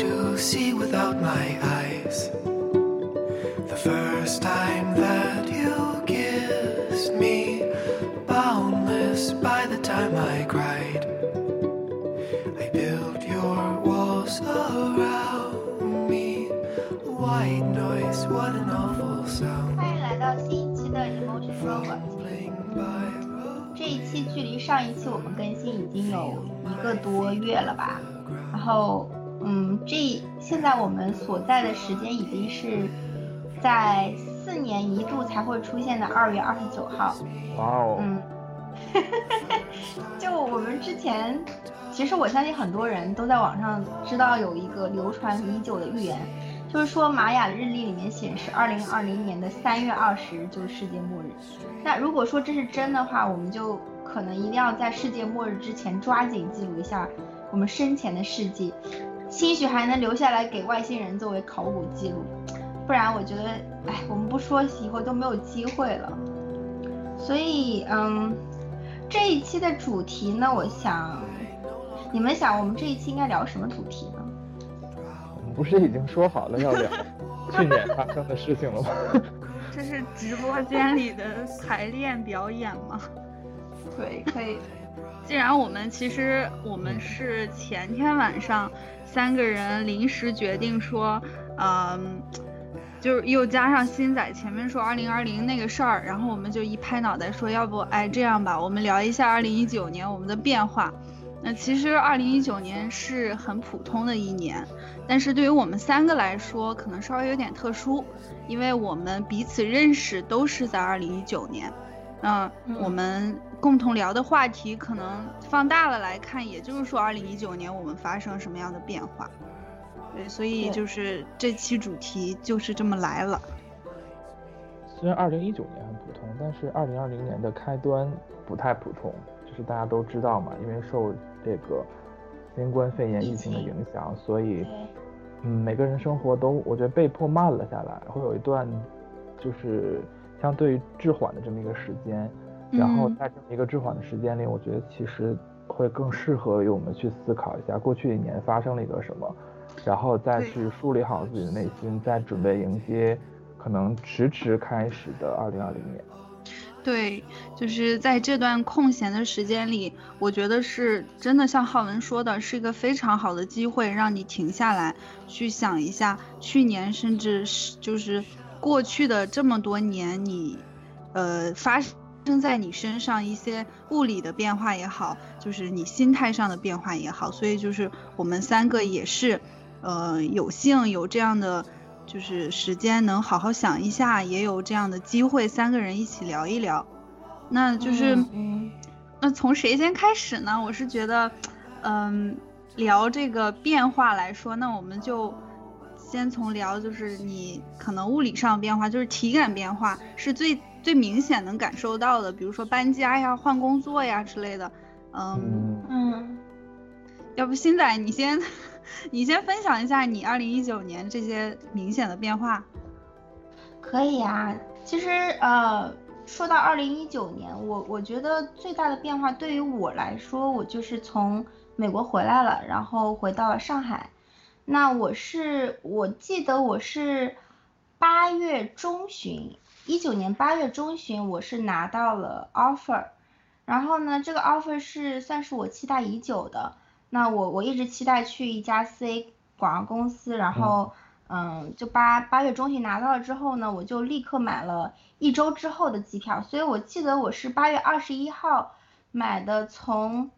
able to see without my eyes. The first time that you kissed me, boundless by the time I cried. I built your walls around me. White noise, what an awful sound. 欢迎来到新一期的 Emotion Robot。 Rumbling by road. 这一期距离上一期我们更新已经有一个多月了吧？然后， 嗯，这现在我们所在的时间已经是在四年一度才会出现的二月二十九号。哇哦，嗯，就我们之前，其实我相信很多人都在网上知道有一个流传已久的预言，就是说玛雅日历里面显示，二零二零年的三月二十日就是世界末日。那如果说这是真的话，我们就可能一定要在世界末日之前抓紧记录一下我们生前的事迹，兴许还能留下来给外星人作为考古记录。不然我觉得，哎，我们不说以后都没有机会了。所以，嗯，这一期的主题呢，我想，你们想我们这一期应该聊什么主题呢？我们不是已经说好了要聊去年发生的事情了吗？这是直播间里的排练表演吗？对，可以。既然我们其实我们是前天晚上三个人临时决定说，嗯，就是又加上新仔前面说二零二零那个事儿，然后我们就一拍脑袋说，要不哎这样吧，我们聊一下二零一九年我们的变化。那其实二零一九年是很普通的一年，但是对于我们三个来说，可能稍微有点特殊，因为我们彼此认识都是在二零一九年。嗯，我们共同聊的话题可能放大了来看，也就是说，二零一九年我们发生什么样的变化？对，所以就是这期主题就是这么来了。虽然二零一九年很普通，但是二零二零年的开端不太普通，就是大家都知道嘛，因为受这个新冠肺炎疫情的影响，所以，嗯，每个人生活都我觉得被迫慢了下来，会有一段就是相对于滞缓的这么一个时间，然后嗯在这么一个滞缓的时间里，我觉得其实会更适合于我们去思考一下过去一年发生了一个什么，然后再去梳理好自己的内心，再准备迎接可能迟迟开始的二零二零年。对，就是在这段空闲的时间里，我觉得是真的像浩文说的，是一个非常好的机会，让你停下来去想一下去年，甚至是就是过去的这么多年，你呃发生在你身上一些物理的变化也好，就是你心态上的变化也好，所以就是我们三个也是呃有幸有这样的。就是时间能好好想一下，也有这样的机会，三个人一起聊一聊。那就是，嗯嗯那从谁先开始呢？我是觉得，嗯，聊这个变化来说，那我们就先从聊就是你可能物理上变化，就是体感变化是最最明显能感受到的，比如说搬家呀、换工作呀之类的。嗯，嗯，嗯，要不新仔你先，你先分享一下你二零一九年这些明显的变化。可以啊。其实呃，说到二零一九年，我我觉得最大的变化对于我来说，我就是从美国回来了，然后回到了上海。那我是我记得我是八月中旬，一九年八月中旬，我是拿到了 offer，然后呢，这个 offer 是算是我期待已久的。那我我一直期待去一家 CA 广告公司，然后嗯，就八八月中旬拿到了之后呢，我就立刻买了一周之后的机票，所以我记得我是八月二十一号买的从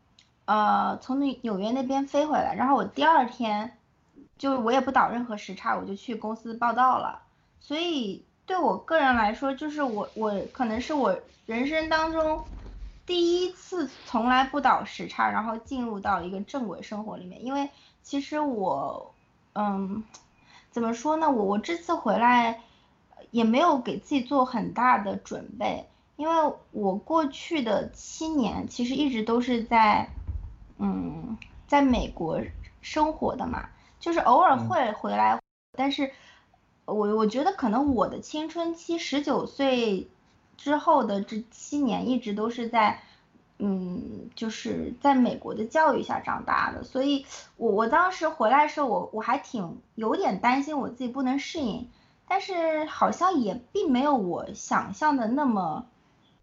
呃从纽纽约那边飞回来，然后我第二天就我也不倒任何时差，我就去公司报道了。所以对我个人来说，就是我我可能是我人生当中第一次从来不倒时差，然后进入到一个正轨生活里面。因为其实我，嗯，怎么说呢？我我这次回来也没有给自己做很大的准备，因为我过去的七年其实一直都是在，嗯，在美国生活的嘛，就是偶尔嗯会回来，但是我我觉得可能我的青春期十九岁之后的这七年一直都是在嗯，就是在美国的教育下长大的，所以我我当时回来的时候，我我还挺有点担心我自己不能适应，但是好像也并没有我想象的那么，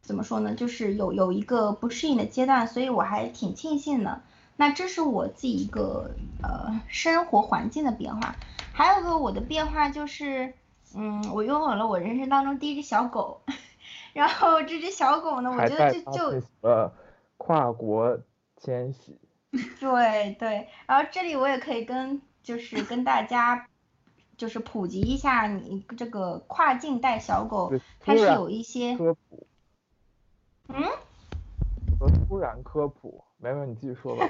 怎么说呢，就是有有一个不适应的阶段，所以我还挺庆幸的。那这是我自己一个呃生活环境的变化，还有个我的变化就是，嗯，我拥有了我人生当中第一只小狗，然后这只小狗呢，我觉得就就呃跨国迁徙，对对，然后这里我也可以跟就是跟大家就是普及一下，你这个跨境带小狗它是有一些科普，嗯，和突然科普。没有，你继续说吧。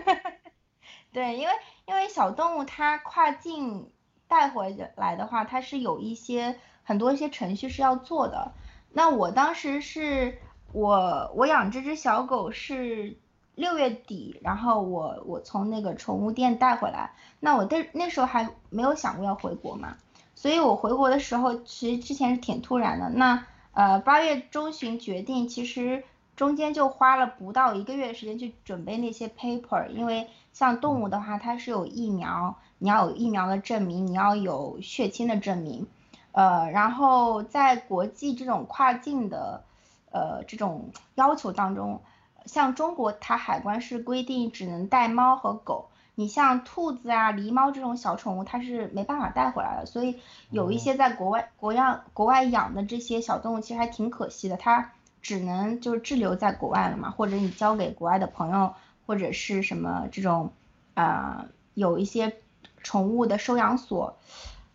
对，因为因为小动物它跨境带回来的话，它是有一些很多一些程序是要做的。那我当时是我我养这只小狗是六月底，然后我我从那个宠物店带回来。那我那那时候还没有想过要回国嘛，所以我回国的时候其实之前是挺突然的。那呃八月中旬决定，其实。中间就花了不到一个月的时间去准备那些 paper，因为像动物的话，它是有疫苗，你要有疫苗的证明，你要有血清的证明，呃，然后在国际这种跨境的，呃，这种要求当中，像中国它海关是规定只能带猫和狗，你像兔子啊、狸猫这种小宠物，它是没办法带回来的，所以有一些在国外国样国外养的这些小动物，其实还挺可惜的，它。只能就是滞留在国外了嘛，或者你交给国外的朋友，或者是什么这种，呃，有一些宠物的收养所，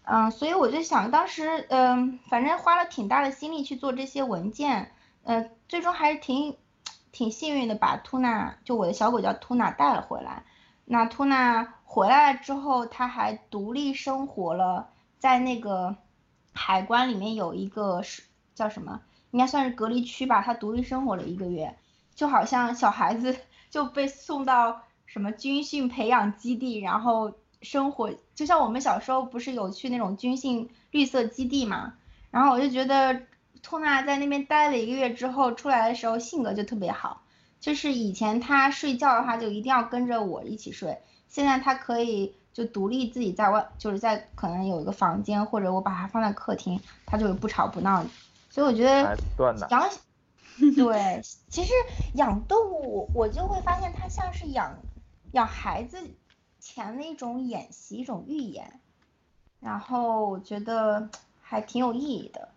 嗯，所以我就想当时，嗯，反正花了挺大的心力去做这些文件，嗯，最终还是挺挺幸运的，把兔娜，就我的小狗叫兔娜带了回来。那兔娜回来了之后，它还独立生活了，在那个海关里面有一个是叫什么？应该算是隔离区吧，他独立生活了一个月，就好像小孩子 就被送到什么军训培养基地，然后生活就像我们小时候不是有去那种军训绿色基地嘛，然后我就觉得兔娜在那边待了一个月之后出来的时候性格就特别好，就是以前他睡觉的话就一定要跟着我一起睡，现在他可以就独立自己在外，就是在可能有一个房间或者我把它放在客厅，他就不吵不闹。所以我觉得养，对，其实养动物我就会发现它像是养养孩子前的一种演习，一种预演，然后我觉得还挺有意义的。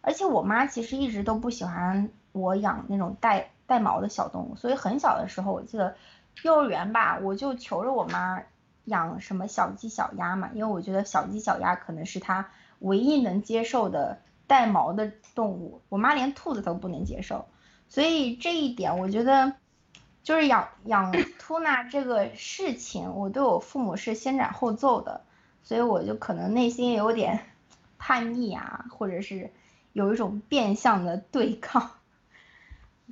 而且我妈其实一直都不喜欢我养那种带带毛的小动物，所以很小的时候，我记得幼儿园吧，我就求着我妈养什么小鸡小鸭嘛，因为我觉得小鸡小鸭可能是她唯一能接受的。带毛的动物，我妈连兔子都不能接受，所以这一点我觉得，就是养养兔娜这个事情，我对我父母是先斩后奏的，所以我就可能内心有点叛逆啊，或者是有一种变相的对抗。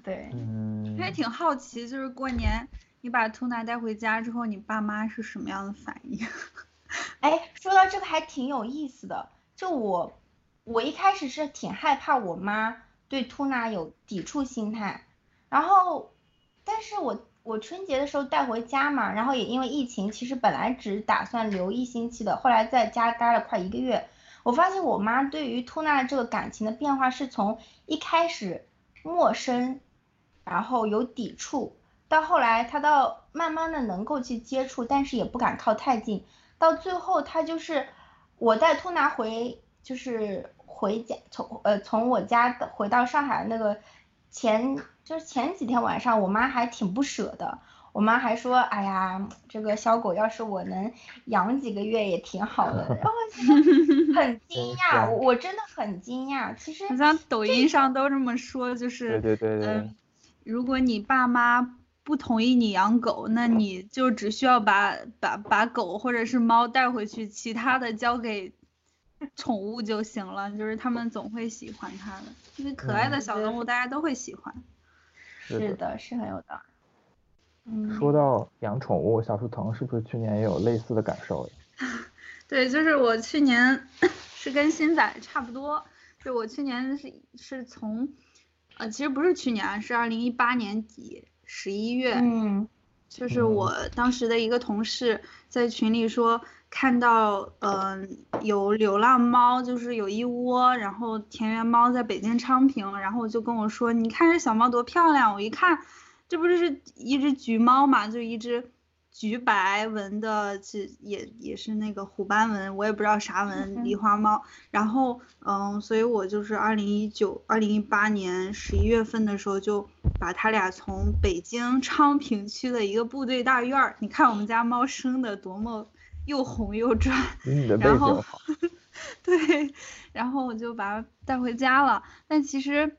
对，嗯，还挺好奇，就是过年你把兔娜带回家之后，你爸妈是什么样的反应？哎，说到这个还挺有意思的，就我。我一开始是挺害怕我妈对兔娜有抵触心态，然后，但是我我春节的时候带回家嘛，然后也因为疫情，其实本来只打算留一星期的，后来在家待了快一个月，我发现我妈对于兔娜这个感情的变化是从一开始陌生，然后有抵触，到后来她到慢慢的能够去接触，但是也不敢靠太近，到最后她就是我带兔娜回。就是回家从呃从我家的回到上海那个前就是前几天晚上，我妈还挺不舍的。我妈还说，哎呀，这个小狗要是我能养几个月也挺好的。然后 很惊讶，我真的很惊讶。其实好像抖音上都这么说，就是对对对对，如果你爸妈不同意你养狗，那你就只需要把把把狗或者是猫带回去，其他的交给。宠物就行了，就是他们总会喜欢它的，因为可爱的小动物大家都会喜欢。是的，是很有道理。嗯。说到养宠物，小树藤是不是去年也有类似的感受呀？对，就是我去年是跟新仔差不多，就我去年是是从，呃，其实不是去年，是二零一八年底十一月，嗯，就是我当时的一个同事在群里说。看到，嗯，有流浪猫，就是有一窝，然后田园猫在北京昌平，然后就跟我说，你看这小猫多漂亮，我一看，这不是一只橘猫嘛，就一只橘白纹的，这也也是那个虎斑纹，我也不知道啥纹，狸花猫。然后，嗯，所以我就是二零一九、二零一八年十一月份的时候，就把它俩从北京昌平区的一个部队大院儿，你看我们家猫生的多么。又红又壮，然后 对，然后我就把它带回家了。但其实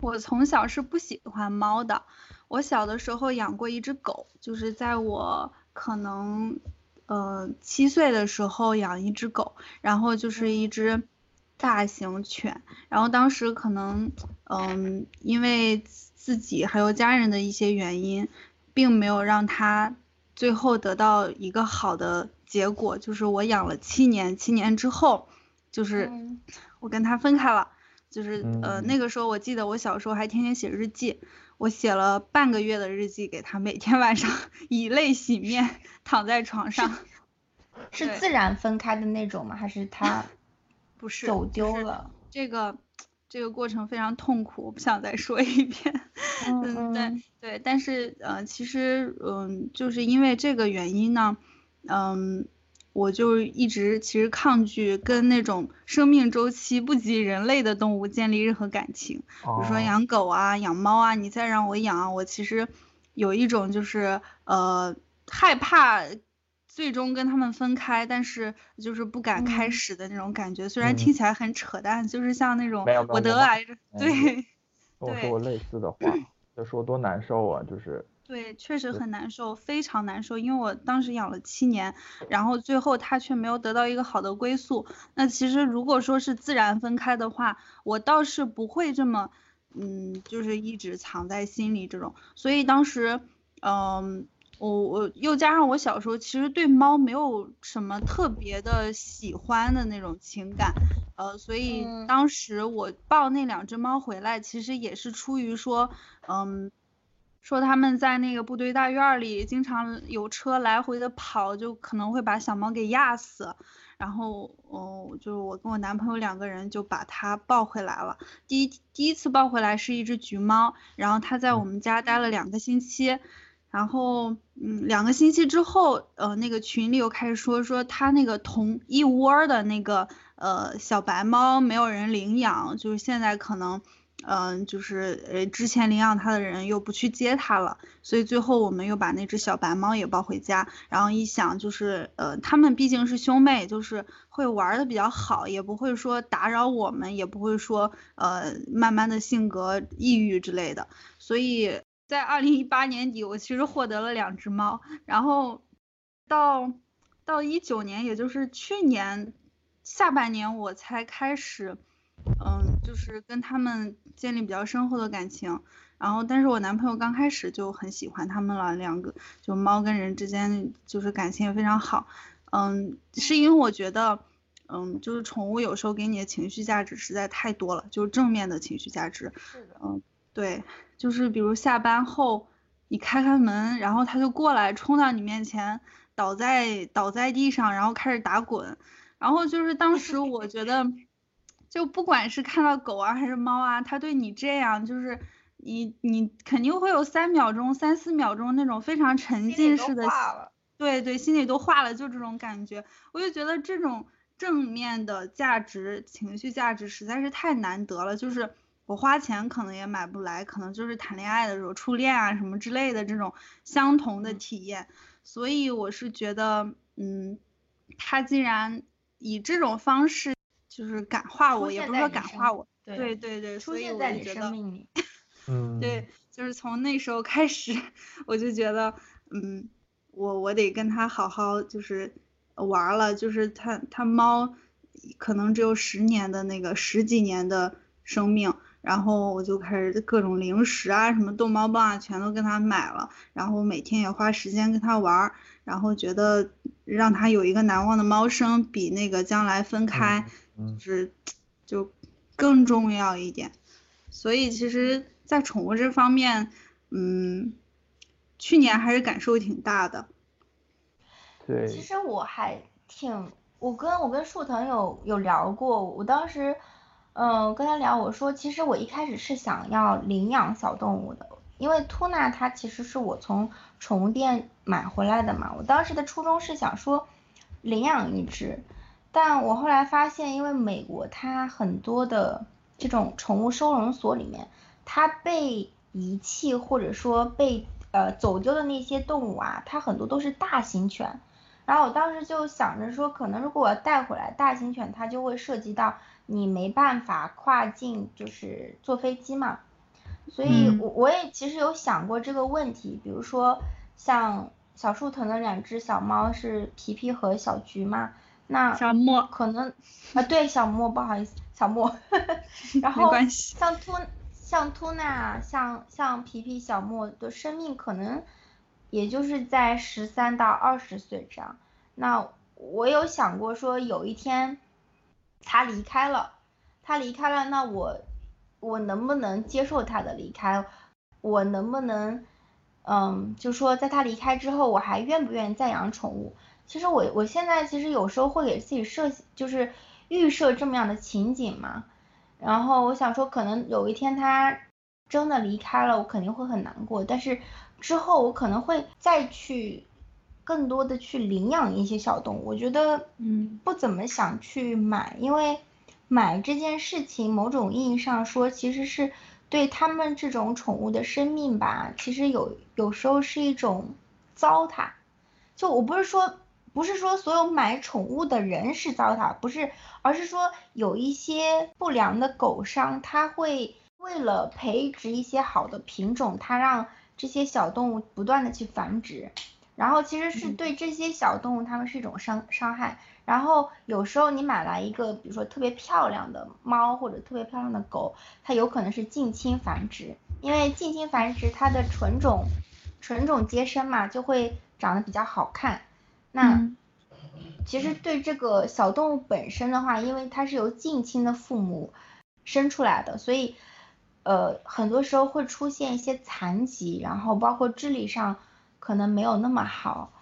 我从小是不喜欢猫的。我小的时候养过一只狗，就是在我可能呃七岁的时候养一只狗，然后就是一只大型犬。然后当时可能嗯因为自己还有家人的一些原因，并没有让它最后得到一个好的。结果就是我养了七年，七年之后，就是我跟它分开了。就是呃那个时候，我记得我小时候还天天写日记，我写了半个月的日记给他，每天晚上 以泪洗面，躺在床上。是自然分开的那种吗？还是他 不是走丢了？这个这个过程非常痛苦，我不想再说一遍。嗯，对对，但是呃其实嗯就是因为这个原因呢。嗯，我就一直其实抗拒跟那种生命周期不及人类的动物建立任何感情，比如说养狗啊、养猫啊，你再让我养，我其实有一种就是呃害怕最终跟他们分开，但是就是不敢开始的那种感觉。虽然听起来很扯淡，就是像那种我得癌症，对，跟我说过类似的话，就说多难受啊，就是。对，确实很难受，非常难受。因为我当时养了七年，然后最后它却没有得到一个好的归宿。那其实如果说是自然分开的话，我倒是不会这么，嗯，就是一直藏在心里这种。所以当时，嗯，我我又加上我小时候其实对猫没有什么特别的喜欢的那种情感，呃，所以当时我抱那两只猫回来，其实也是出于说，嗯。说他们在那个部队大院里，经常有车来回的跑，就可能会把小猫给压死。然后，哦，就是我跟我男朋友两个人就把它抱回来了。第一第一次抱回来是一只橘猫，然后它在我们家待了两个星期。然后，嗯，两个星期之后，呃，那个群里又开始说说它那个同一窝的那个呃小白猫没有人领养，就是现在可能。嗯，就是呃，之前领养它的人又不去接它了，所以最后我们又把那只小白猫也抱回家。然后一想，就是呃，他们毕竟是兄妹，就是会玩的比较好，也不会说打扰我们，也不会说呃，慢慢的性格抑郁之类的。所以在二零一八年底，我其实获得了两只猫，然后到到一九年，也就是去年下半年，我才开始。嗯，就是跟他们建立比较深厚的感情，然后但是我男朋友刚开始就很喜欢他们了，两个就猫跟人之间就是感情也非常好。嗯，是因为我觉得，嗯，就是宠物有时候给你的情绪价值实在太多了，就是正面的情绪价值。是的。嗯，对，就是比如下班后你开开门，然后它就过来冲到你面前，倒在倒在地上，然后开始打滚，然后就是当时我觉得。就不管是看到狗啊还是猫啊，它对你这样，就是你你肯定会有三秒钟、三四秒钟那种非常沉浸式的，对对，心里都化了，就这种感觉。我就觉得这种正面的价值、情绪价值实在是太难得了，就是我花钱可能也买不来，可能就是谈恋爱的时候、初恋啊什么之类的这种相同的体验。所以我是觉得，嗯，他既然以这种方式。就是感化我，也不是说感化我，对对对，所以我就觉得，嗯，对，就是从那时候开始，我就觉得，嗯，我我得跟他好好就是玩了，就是他他猫可能只有十年的那个十几年的生命，然后我就开始各种零食啊，什么逗猫棒啊，全都跟他买了，然后每天也花时间跟他玩，然后觉得让他有一个难忘的猫生，比那个将来分开。就是就更重要一点，所以其实，在宠物这方面，嗯，去年还是感受挺大的。对，其实我还挺，我跟我跟树藤有有聊过，我当时，嗯，跟他聊，我说其实我一开始是想要领养小动物的，因为兔娜它其实是我从宠物店买回来的嘛，我当时的初衷是想说领养一只，但我后来发现，因为美国它很多的这种宠物收容所里面，它被遗弃或者说被呃走丢的那些动物啊，它很多都是大型犬。然后我当时就想着说，可能如果我要带回来大型犬，它就会涉及到你没办法跨境，就是坐飞机嘛。所以，我我也其实有想过这个问题，比如说像小树藤的两只小猫是皮皮和小菊嘛，那小莫可能啊对小莫不好意思小莫，然后像突像突娜像像皮皮小莫的生命可能。也就是在十三到二十岁这样，那我有想过说有一天他离开了，他离开了，那我我能不能接受他的离开？我能不能，嗯，就说在他离开之后，我还愿不愿意再养宠物？其实我我现在其实有时候会给自己设，就是预设这么样的情景嘛。然后我想说，可能有一天他真的离开了，我肯定会很难过，但是。之后我可能会再去更多的去领养一些小动物，我觉得嗯不怎么想去买，因为买这件事情某种意义上说其实是对他们这种宠物的生命吧，其实有有时候是一种糟蹋。就我不是说不是说所有买宠物的人是糟蹋，不是，而是说有一些不良的狗商他会为了培植一些好的品种，他让这些小动物不断的去繁殖，然后其实是对这些小动物它们是一种伤伤害。然后有时候你买来一个，比如说特别漂亮的猫或者特别漂亮的狗，它有可能是近亲繁殖，因为近亲繁殖它的纯种纯种接生嘛，就会长得比较好看。那其实对这个小动物本身的话，因为它是由近亲的父母生出来的，所以。呃，很多时候会出现一些残疾，然后包括智力上可能没有那么好，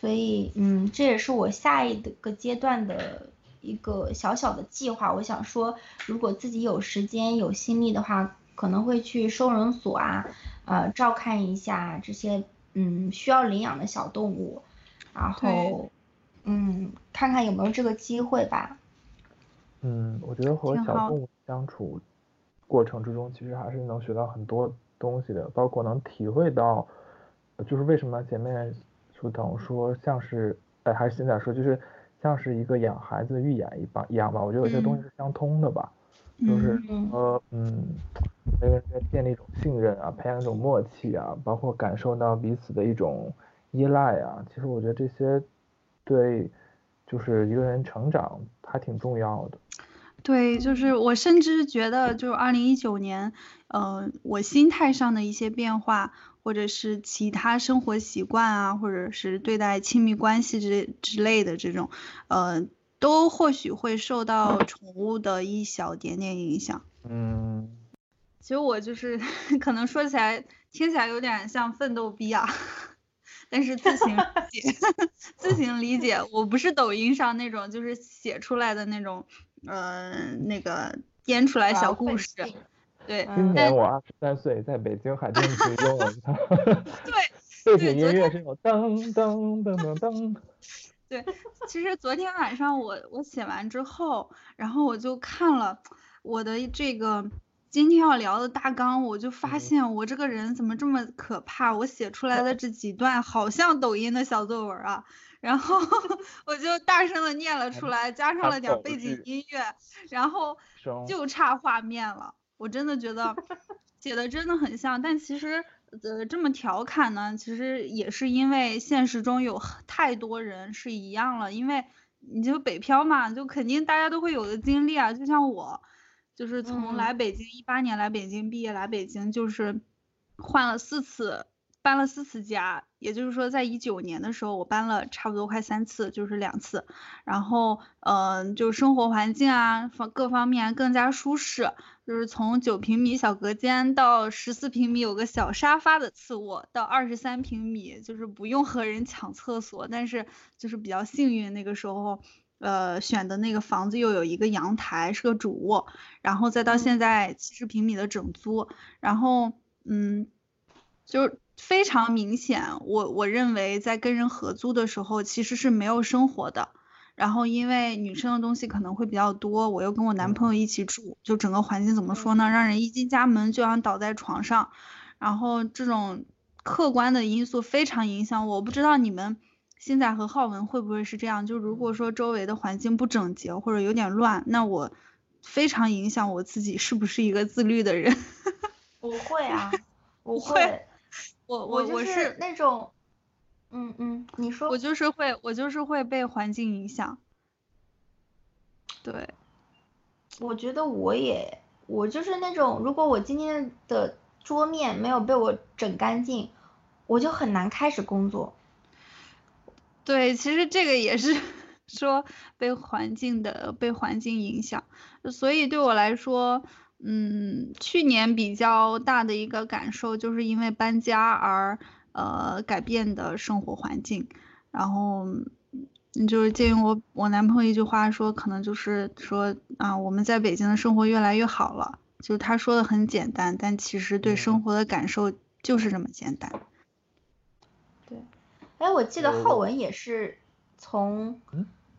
所以嗯，这也是我下一个阶段的一个小小的计划。我想说，如果自己有时间有心力的话，可能会去收容所啊，呃，照看一下这些嗯需要领养的小动物，然后嗯，看看有没有这个机会吧。嗯，我觉得和小动物相处。过程之中，其实还是能学到很多东西的，包括能体会到，就是为什么前面书等说像是，哎，还是现在说，就是像是一个养孩子的寓言一般一样吧。我觉得有些东西是相通的吧，就是和，嗯，每个人在建立一种信任啊，培养一种默契啊，包括感受到彼此的一种依赖啊。其实我觉得这些对，就是一个人成长还挺重要的。对，就是我甚至觉得，就是二零一九年，呃，我心态上的一些变化，或者是其他生活习惯啊，或者是对待亲密关系之之类的这种，呃，都或许会受到宠物的一小点点影响。嗯，其实我就是 可能说起来听起来有点像奋斗逼啊，但是自行理解，自行理解，我不是抖音上那种就是写出来的那种。嗯，那个编出来小故事，对。今年我二十三岁，在北京海淀区拥有一套。对。背景音乐是有噔噔噔噔噔。对，其实昨天晚上我我写完之后，然后我就看了我的这个今天要聊的大纲，我就发现我这个人怎么这么可怕？我写出来的这几段好像抖音的小作文啊。然后 我就大声的念了出来，加上了点背景音乐，然后就差画面了。我真的觉得 写的真的很像，但其实呃这么调侃呢，其实也是因为现实中有太多人是一样了，因为你就北漂嘛，就肯定大家都会有的经历啊。就像我，就是从来北京一八年来北京毕业来北京，就是换了四次。搬了四次家，也就是说，在一九年的时候，我搬了差不多快三次，就是两次。然后，嗯，就生活环境啊，方各方面更加舒适。就是从九平米小隔间到十四平米有个小沙发的次卧，到二十三平米就是不用和人抢厕所，但是就是比较幸运那个时候，呃选的那个房子又有一个阳台是个主卧，然后再到现在七十平米的整租，然后嗯，就非常明显，我我认为在跟人合租的时候其实是没有生活的。然后因为女生的东西可能会比较多，我又跟我男朋友一起住，就整个环境怎么说呢？让人一进家门就想倒在床上。然后这种客观的因素非常影响我。我不知道你们现在和浩文会不会是这样？就如果说周围的环境不整洁或者有点乱，那我非常影响我自己是不是一个自律的人。我会啊，我会。我我我是那种。嗯嗯，你说我就是会，我就是会被环境影响。对，我觉得我也，我就是那种，如果我今天的桌面没有被我整干净，我就很难开始工作。对，其实这个也是 说被环境的被环境影响，所以对我来说，嗯，去年比较大的一个感受就是因为搬家而。呃，改变的生活环境，然后就是借用我我男朋友一句话说，可能就是说啊，我们在北京的生活越来越好了。就是他说的很简单，但其实对生活的感受就是这么简单。对，哎，我记得浩文也是从，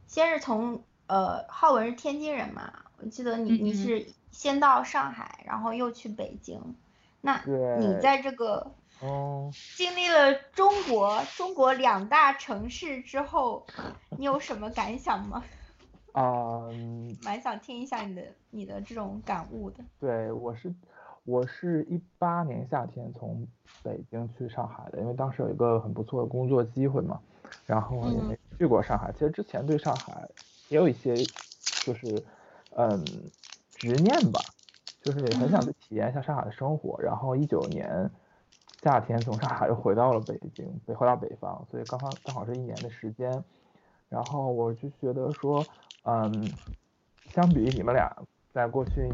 先是从呃，浩文是天津人嘛，我记得你你是先到上海，然后又去北京，那你在这个。哦，经历了中国中国两大城市之后，你有什么感想吗？啊，蛮想听一下你的你的这种感悟的。对，我是我是一八年夏天从北京去上海的，因为当时有一个很不错的工作机会嘛，然后也没去过上海。其实之前对上海也有一些就是嗯执念吧，就是也很想去体验一下上海的生活。然后一九年。夏天从上海又回到了北京，回回到北方，所以刚刚刚好是一年的时间。然后我就觉得说，嗯，相比你们俩在过去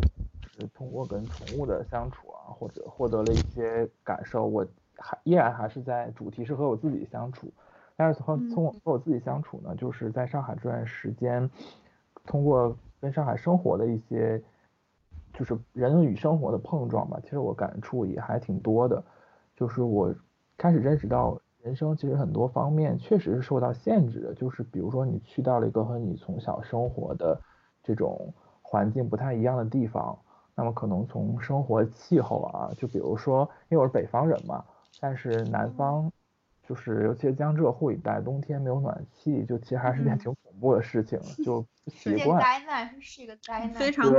是通过跟宠物的相处啊，或者获得了一些感受，我还依然还是在主题是和我自己相处。但是从从和我自己相处呢，就是在上海这段时间，通过跟上海生活的一些，就是人与生活的碰撞吧，其实我感触也还挺多的。就是我开始认识到，人生其实很多方面确实是受到限制的。就是比如说，你去到了一个和你从小生活的这种环境不太一样的地方，那么可能从生活气候啊，就比如说，因为我是北方人嘛，但是南方，就是尤其是江浙沪一带，冬天没有暖气，就其实还是件挺恐怖的事情，就 不习惯。灾难是一个灾 难，非常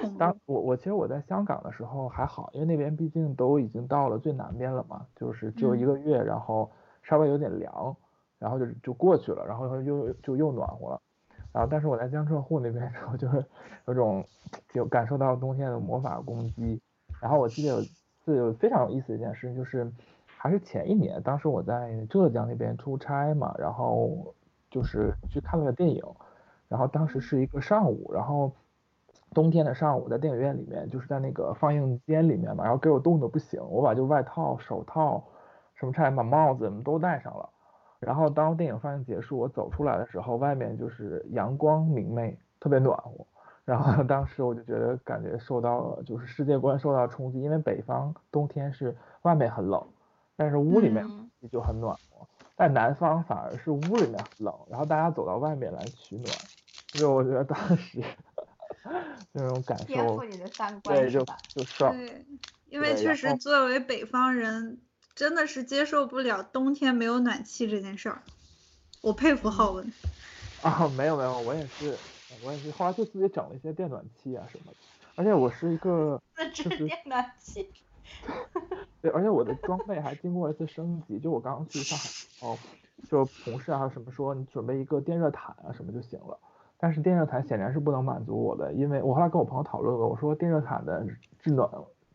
恐怖。当我我其实我在香港的时候还好，因为那边毕竟都已经到了最南边了嘛，就是只有一个月，然后稍微有点凉，然后就就过去了，然后又就又暖和了。然后但是我在江浙沪那边时候，就是有种就感受到冬天的魔法攻击。然后我记得有次有非常有意思的一件事情，就是还是前一年，当时我在浙江那边出差嘛，然后就是去看了个电影，然后当时是一个上午，然后。冬天的上午，在电影院里面，就是在那个放映间里面嘛，然后给我冻得不行，我把就外套、手套什么差点把帽子都戴上了。然后当电影放映结束，我走出来的时候，外面就是阳光明媚，特别暖和。然后当时我就觉得感觉受到了就是世界观受到冲击，因为北方冬天是外面很冷，但是屋里面就很暖和，但南方反而是屋里面很冷，然后大家走到外面来取暖，就我觉得当时。那种感受，对，就就爽。对，因为确实作为北方人，真的是接受不了冬天没有暖气这件事儿。我佩服浩文。啊，没有没有，我也是，我也是，后来就自己整了一些电暖气啊什么的。而且我是一个 自制电暖气。对，而且我的装备还经过一次升级。就我刚刚去上海哦，就同事啊什么说，你准备一个电热毯啊什么就行了。但是电热毯显然是不能满足我的，因为我后来跟我朋友讨论过，我说电热毯的制暖、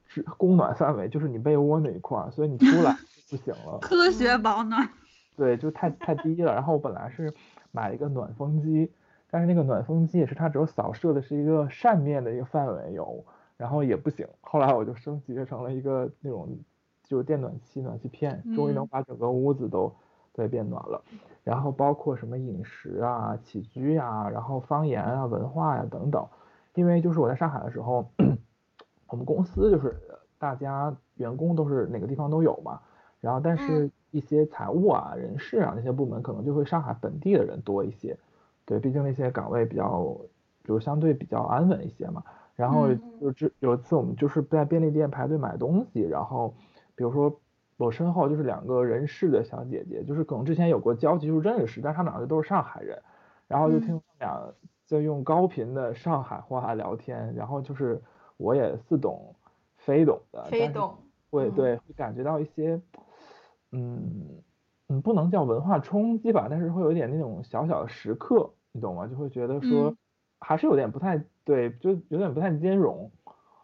制供暖范围就是你被窝那一块，所以你出来 不行了。科学保暖。对，就太太低了。然后我本来是买一个暖风机，但是那个暖风机也是它只有扫射的是一个扇面的一个范围有，然后也不行，后来我就升级成了一个那种就是电暖气暖气片，终于能把整个屋子都对变暖了。然后包括什么饮食啊、起居呀，然后方言啊、文化呀等等。因为就是我在上海的时候，我们公司就是大家员工都是哪个地方都有嘛，然后但是一些财务啊、人事啊那些部门可能就会上海本地的人多一些，对，毕竟那些岗位比较就是相对比较安稳一些嘛。然后就这有一次我们就是在便利店排队买东西，然后比如说我身后就是两个人事的小姐姐，就是可能之前有过交集，就是认识，但他们两个都是上海人，然后就听他们俩在用高频的上海话聊天，然后就是我也似懂非懂的，非懂，会对会感觉到一些，嗯嗯不能叫文化冲击吧，但是会有一点那种小小的时刻，你懂吗？就会觉得说还是有点不太。对，就有点不太兼容。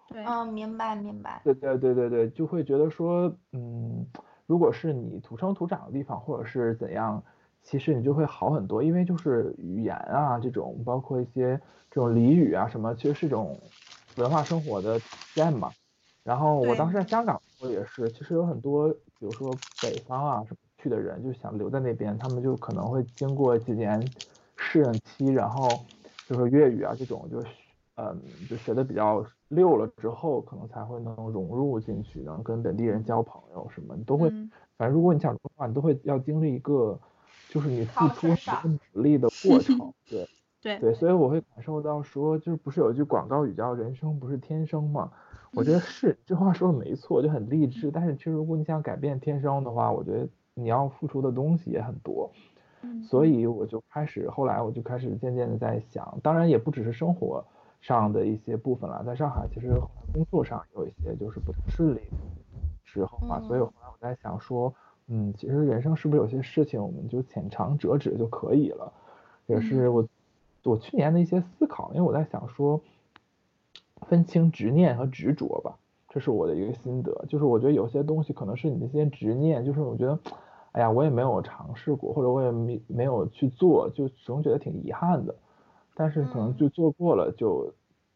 对，嗯，明白明白。对对对对对，就会觉得说，嗯，如果是你土生土长的地方，或者是怎样，其实你就会好很多，因为就是语言啊这种，包括一些这种俚语啊什么，其实是一种文化生活的体验嘛。然后我当时在香港时候也是，其实有很多，比如说北方啊什么去的人，就想留在那边，他们就可能会经过几年适应期，然后就是粤语啊这种就。嗯，就学的比较溜了之后，可能才会能融入进去，能跟本地人交朋友什么，你都会，反正如果你想的话，你都会要经历一个，就是你付出很努力的过程，对，对对，所以我会感受到说，就是不是有一句广告语叫“人生不是天生”嘛？我觉得是，这话说的没错，就很励志。但是其实如果你想改变天生的话，我觉得你要付出的东西也很多，所以我就开始，后来我就开始渐渐的在想，当然也不只是生活。上的一些部分了，在上海其实工作上有一些就是不太顺利时候嘛，所以后来我在想说，嗯，其实人生是不是有些事情我们就浅尝辄止就可以了，也是我我去年的一些思考，因为我在想说，分清执念和执着吧，这是我的一个心得，就是我觉得有些东西可能是你那些执念，就是我觉得，哎呀，我也没有尝试过，或者我也没没有去做，就始终觉得挺遗憾的。但是可能就做过了，就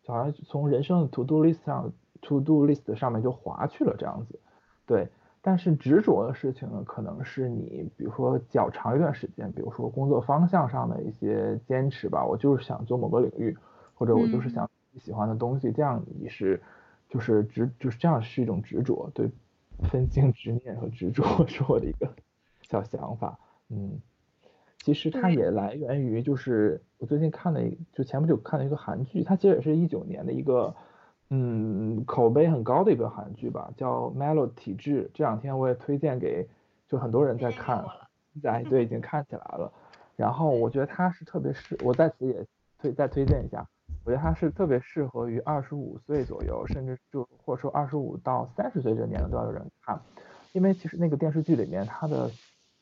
好像从人生的 to do list 上 to do list 上面就划去了这样子，对。但是执着的事情呢，可能是你比如说较长一段时间，比如说工作方向上的一些坚持吧，我就是想做某个领域，或者我就是想喜欢的东西，这样你是就是执就是这样是一种执着，对，分清执念和执着 是我的一个小想法，嗯。其实它也来源于，就是我最近看了，就前不久看了一个韩剧，它其实也是一九年的一个，嗯，口碑很高的一个韩剧吧，叫《Melo 体质》。这两天我也推荐给，就很多人在看，在对已经看起来了。然后我觉得它是特别适，我在此也推再推荐一下，我觉得它是特别适合于二十五岁左右，甚至就或者说二十五到三十岁这个年龄段的人看，因为其实那个电视剧里面它的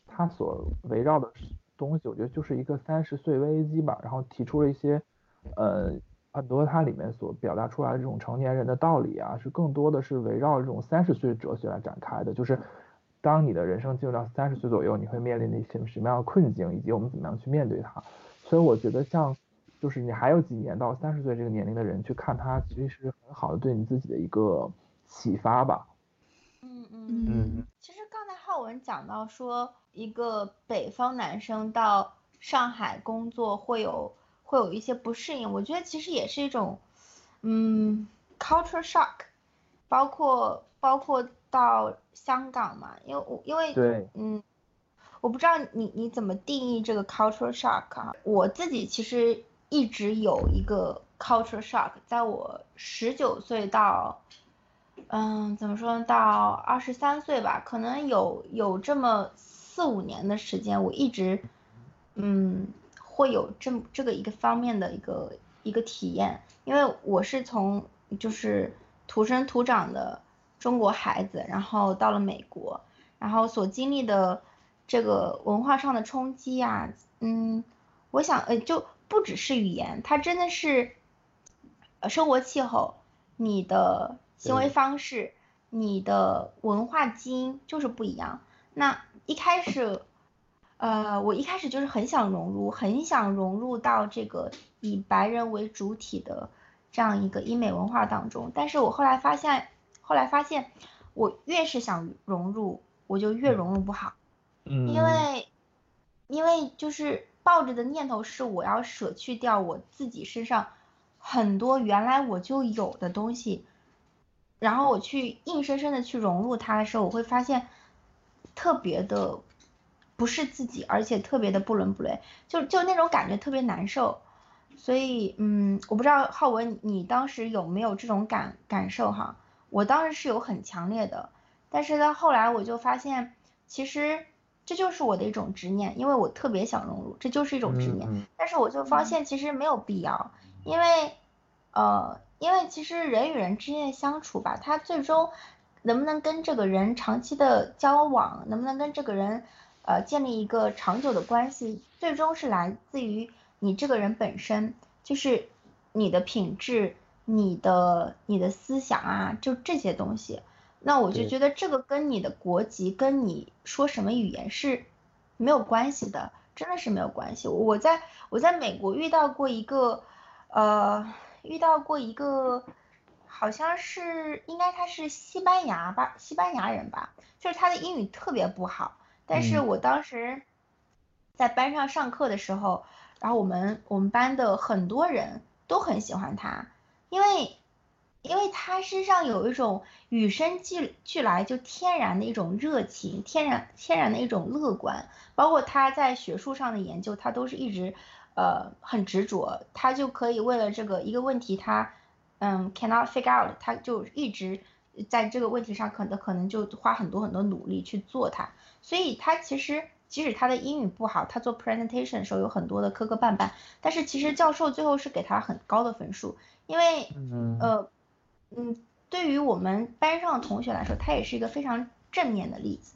它所围绕的。东西我觉得就是一个三十岁危机吧，然后提出了一些，呃，很多它里面所表达出来的这种成年人的道理啊，是更多的是围绕这种三十岁哲学来展开的。就是当你的人生进入到三十岁左右，你会面临的一些什么样的困境，以及我们怎么样去面对它。所以我觉得像，就是你还有几年到三十岁这个年龄的人去看它，其实是很好的对你自己的一个启发吧。嗯嗯嗯。其实刚才浩文讲到说。一个北方男生到上海工作会有会有一些不适应，我觉得其实也是一种，嗯，culture shock，包括包括到香港嘛，因为我因为对，嗯，我不知道你你怎么定义这个 culture shock 啊？我自己其实一直有一个 culture shock，在我十九岁到，嗯，怎么说到二十三岁吧，可能有有这么。四五年的时间，我一直，嗯，会有这这个一个方面的一个一个体验，因为我是从就是土生土长的中国孩子，然后到了美国，然后所经历的这个文化上的冲击啊，嗯，我想呃就不只是语言，它真的是，呃生活气候，你的行为方式，你的文化基因就是不一样，那。一开始，呃，我一开始就是很想融入，很想融入到这个以白人为主体的这样一个英美文化当中。但是我后来发现，后来发现，我越是想融入，我就越融入不好。嗯，因为，因为就是抱着的念头是我要舍去掉我自己身上很多原来我就有的东西，然后我去硬生生的去融入它的时候，我会发现特别的不是自己，而且特别的不伦不类，就就那种感觉特别难受。所以，嗯，我不知道浩文你当时有没有这种感感受哈？我当时是有很强烈的，但是到后来我就发现，其实。这就是我的一种执念，因为我特别想融入，这就是一种执念。但是我就发现其实没有必要，因为，呃，因为其实人与人之间的相处吧，他最终能不能跟这个人长期的交往，能不能跟这个人呃建立一个长久的关系，最终是来自于你这个人本身，就是你的品质、你的你的思想啊，就这些东西。那我就觉得这个跟你的国籍，跟你说什么语言是没有关系的，真的是没有关系。我在我在美国遇到过一个，呃，遇到过一个，好像是应该他是西班牙吧，西班牙人吧，就是他的英语特别不好，但是我当时在班上上课的时候，然后我们我们班的很多人都很喜欢他，因为。因为他身上有一种与生俱俱来就天然的一种热情，天然天然的一种乐观，包括他在学术上的研究，他都是一直呃很执着，他就可以为了这个一个问题，他嗯 cannot figure out，他就一直在这个问题上可能可能就花很多很多努力去做它，所以他其实即使他的英语不好，他做 presentation 的时候有很多的磕磕绊绊，但是其实教授最后是给他很高的分数，因为呃。嗯，对于我们班上的同学来说，他也是一个非常正面的例子。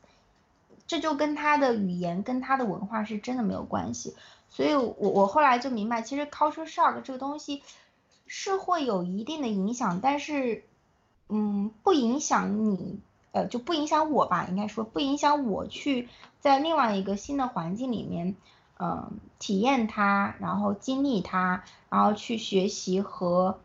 这就跟他的语言、跟他的文化是真的没有关系。所以，我我后来就明白，其实 culture shock 这个东西是会有一定的影响，但是，嗯，不影响你，呃，就不影响我吧，应该说不影响我去在另外一个新的环境里面，嗯，体验它，然后经历它，然后去学习和。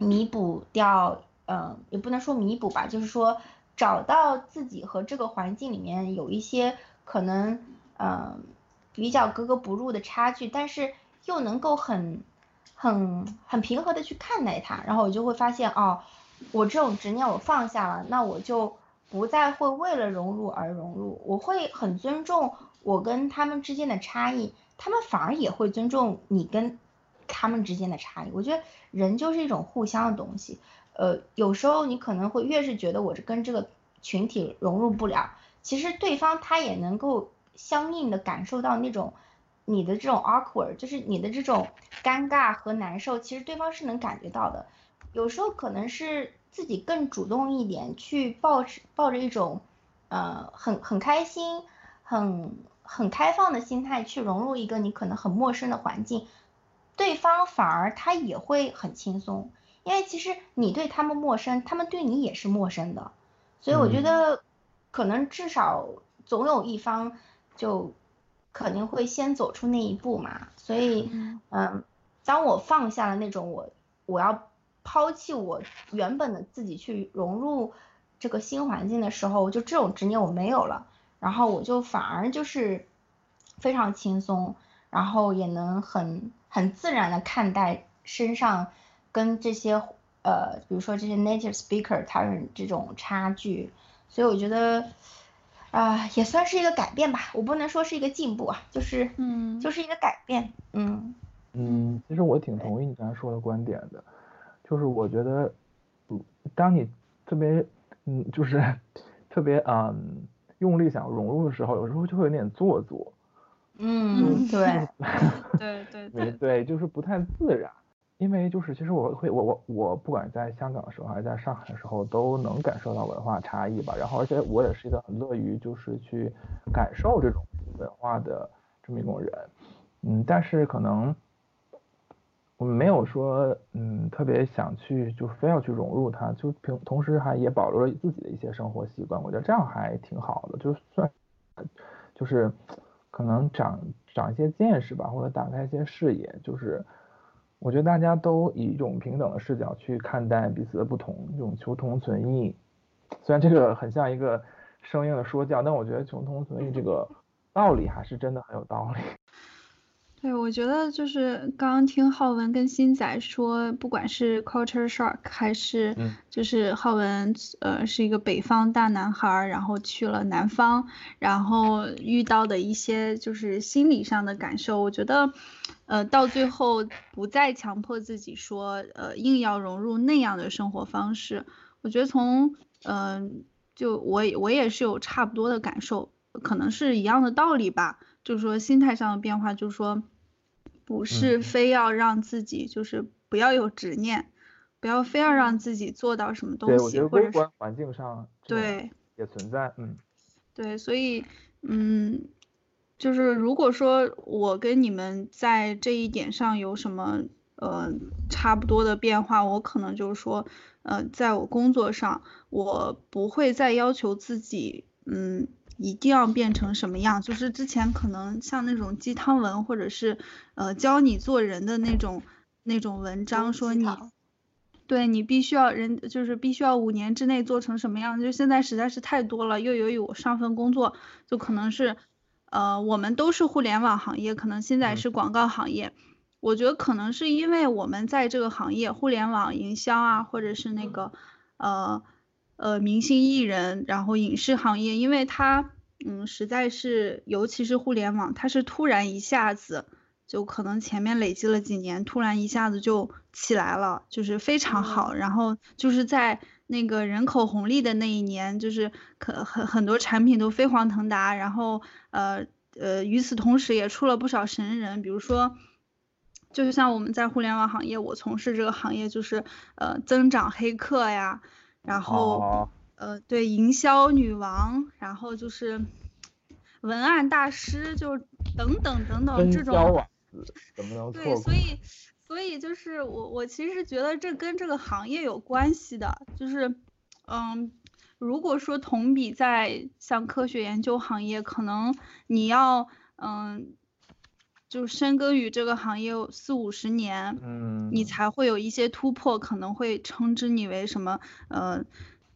弥补掉，嗯，也不能说弥补吧，就是说找到自己和这个环境里面有一些可能，嗯，比较格格不入的差距，但是又能够很，很很平和的去看待它，然后我就会发现，哦，我这种执念我放下了，那我就不再会为了融入而融入，我会很尊重我跟他们之间的差异，他们反而也会尊重你跟。他们之间的差异，我觉得人就是一种互相的东西。呃，有时候你可能会越是觉得我是跟这个群体融入不了，其实对方他也能够相应的感受到那种你的这种 awkward，就是你的这种尴尬和难受，其实对方是能感觉到的。有时候可能是自己更主动一点，去抱持抱着一种呃很很开心、很很开放的心态去融入一个你可能很陌生的环境。对方反而他也会很轻松，因为其实你对他们陌生，他们对你也是陌生的，所以我觉得可能至少总有一方就肯定会先走出那一步嘛。所以，嗯，当我放下了那种我我要抛弃我原本的自己去融入这个新环境的时候，就这种执念我没有了，然后我就反而就是非常轻松，然后也能很。很自然的看待身上跟这些呃，比如说这些 native speaker 他们这种差距，所以我觉得啊，也算是一个改变吧。我不能说是一个进步啊，就是嗯，就是一个改变，嗯嗯。其实我挺同意你刚才说的观点的，就是我觉得，当你特别嗯，就是特别嗯用力想融入的时候，有时候就会有点做作。嗯，对，对对 对。对，就是不太自然，因为就是其实我会我我我不管在香港的时候还是在上海的时候都能感受到文化差异吧，然后而且我也是一个很乐于就是去感受这种文化的这么一种人，嗯，但是可能我们没有说嗯特别想去就非要去融入它，就平同时还也保留了自己的一些生活习惯，我觉得这样还挺好的，就算就是。可能长长一些见识吧，或者打开一些视野，就是，我觉得大家都以一种平等的视角去看待彼此的不同，这种求同存异。虽然这个很像一个生硬的说教，但我觉得求同存异这个道理还是真的很有道理。对，我觉得就是刚刚听浩文跟新仔说，不管是 culture shock 还是就是浩文呃是一个北方大男孩，然后去了南方，然后遇到的一些就是心理上的感受，我觉得呃到最后不再强迫自己说呃硬要融入那样的生活方式，我觉得从嗯就我我也是有差不多的感受，可能是一样的道理吧。就是说心态上的变化，就是说，不是非要让自己就是不要有执念，不要非要让自己做到什么东西，或者是环境上对也存在，嗯，对，所以嗯，就是如果说我跟你们在这一点上有什么呃差不多的变化，我可能就是说呃，在我工作上，我不会再要求自己，嗯。一定要变成什么样？就是之前可能像那种鸡汤文，或者是呃教你做人的那种那种文章，说你对你必须要人就是必须要五年之内做成什么样？就现在实在是太多了，又由于我上份工作就可能是呃我们都是互联网行业，可能现在是广告行业，我觉得可能是因为我们在这个行业，互联网营销啊，或者是那个呃。呃，明星艺人，然后影视行业，因为它，嗯，实在是，尤其是互联网，它是突然一下子，就可能前面累积了几年，突然一下子就起来了，就是非常好。然后就是在那个人口红利的那一年，就是可很很多产品都飞黄腾达。然后呃呃，与此同时也出了不少神人，比如说，就像我们在互联网行业，我从事这个行业就是呃增长黑客呀。然后，呃，对，营销女王，然后就是文案大师，就等等等等这种，怎么能对，所以，所以就是我，我其实觉得这跟这个行业有关系的，就是，嗯，如果说同比在像科学研究行业，可能你要，嗯。就深耕于这个行业四五十年，嗯，你才会有一些突破，可能会称之你为什么，呃，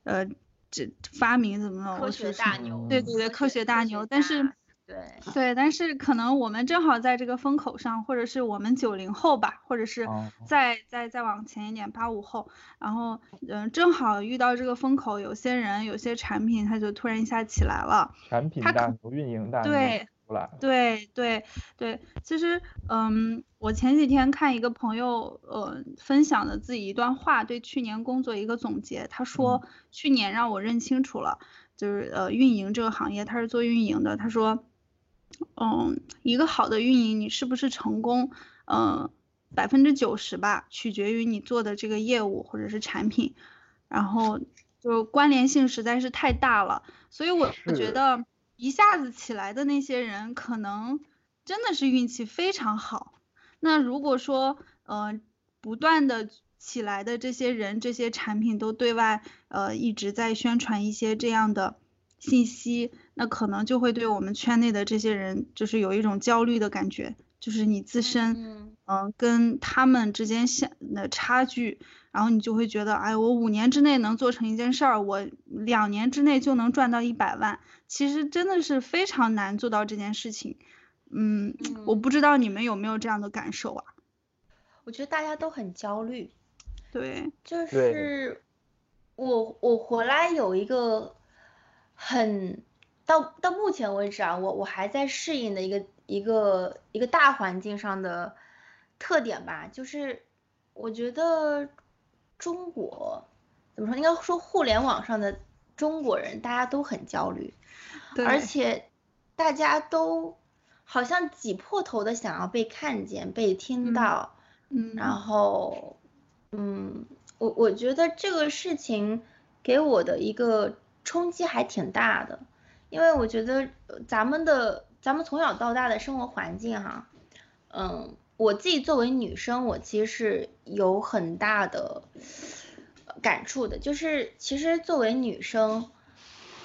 呃，这发明怎么了？科学大牛。对对对，科学大牛。但是，对对，但是可能我们正好在这个风口上，或者是我们九零后吧，或者是再再再往前一点八五后，然后嗯，正好遇到这个风口，有些人有些产品，它就突然一下起来了。产品大牛，运营大牛。对。对对对，其实，嗯，我前几天看一个朋友，呃，分享的自己一段话，对去年工作一个总结。他说，去年让我认清楚了，就是呃，运营这个行业，他是做运营的。他说，嗯，一个好的运营，你是不是成功，嗯，百分之九十吧，取决于你做的这个业务或者是产品，然后就关联性实在是太大了，所以我我觉得。一下子起来的那些人，可能真的是运气非常好。那如果说，呃，不断的起来的这些人、这些产品都对外，呃，一直在宣传一些这样的信息，那可能就会对我们圈内的这些人，就是有一种焦虑的感觉，就是你自身，嗯，跟他们之间相的差距。然后你就会觉得，哎，我五年之内能做成一件事儿，我两年之内就能赚到一百万，其实真的是非常难做到这件事情。嗯，我不知道你们有没有这样的感受啊？我觉得大家都很焦虑。对，就是我我回来有一个很到到目前为止啊，我我还在适应的一个一个一个大环境上的特点吧，就是我觉得。中国怎么说？应该说互联网上的中国人，大家都很焦虑，而且大家都好像挤破头的想要被看见、被听到。嗯，然后，嗯，我我觉得这个事情给我的一个冲击还挺大的，因为我觉得咱们的咱们从小到大的生活环境哈，嗯。我自己作为女生，我其实是有很大的感触的。就是其实作为女生，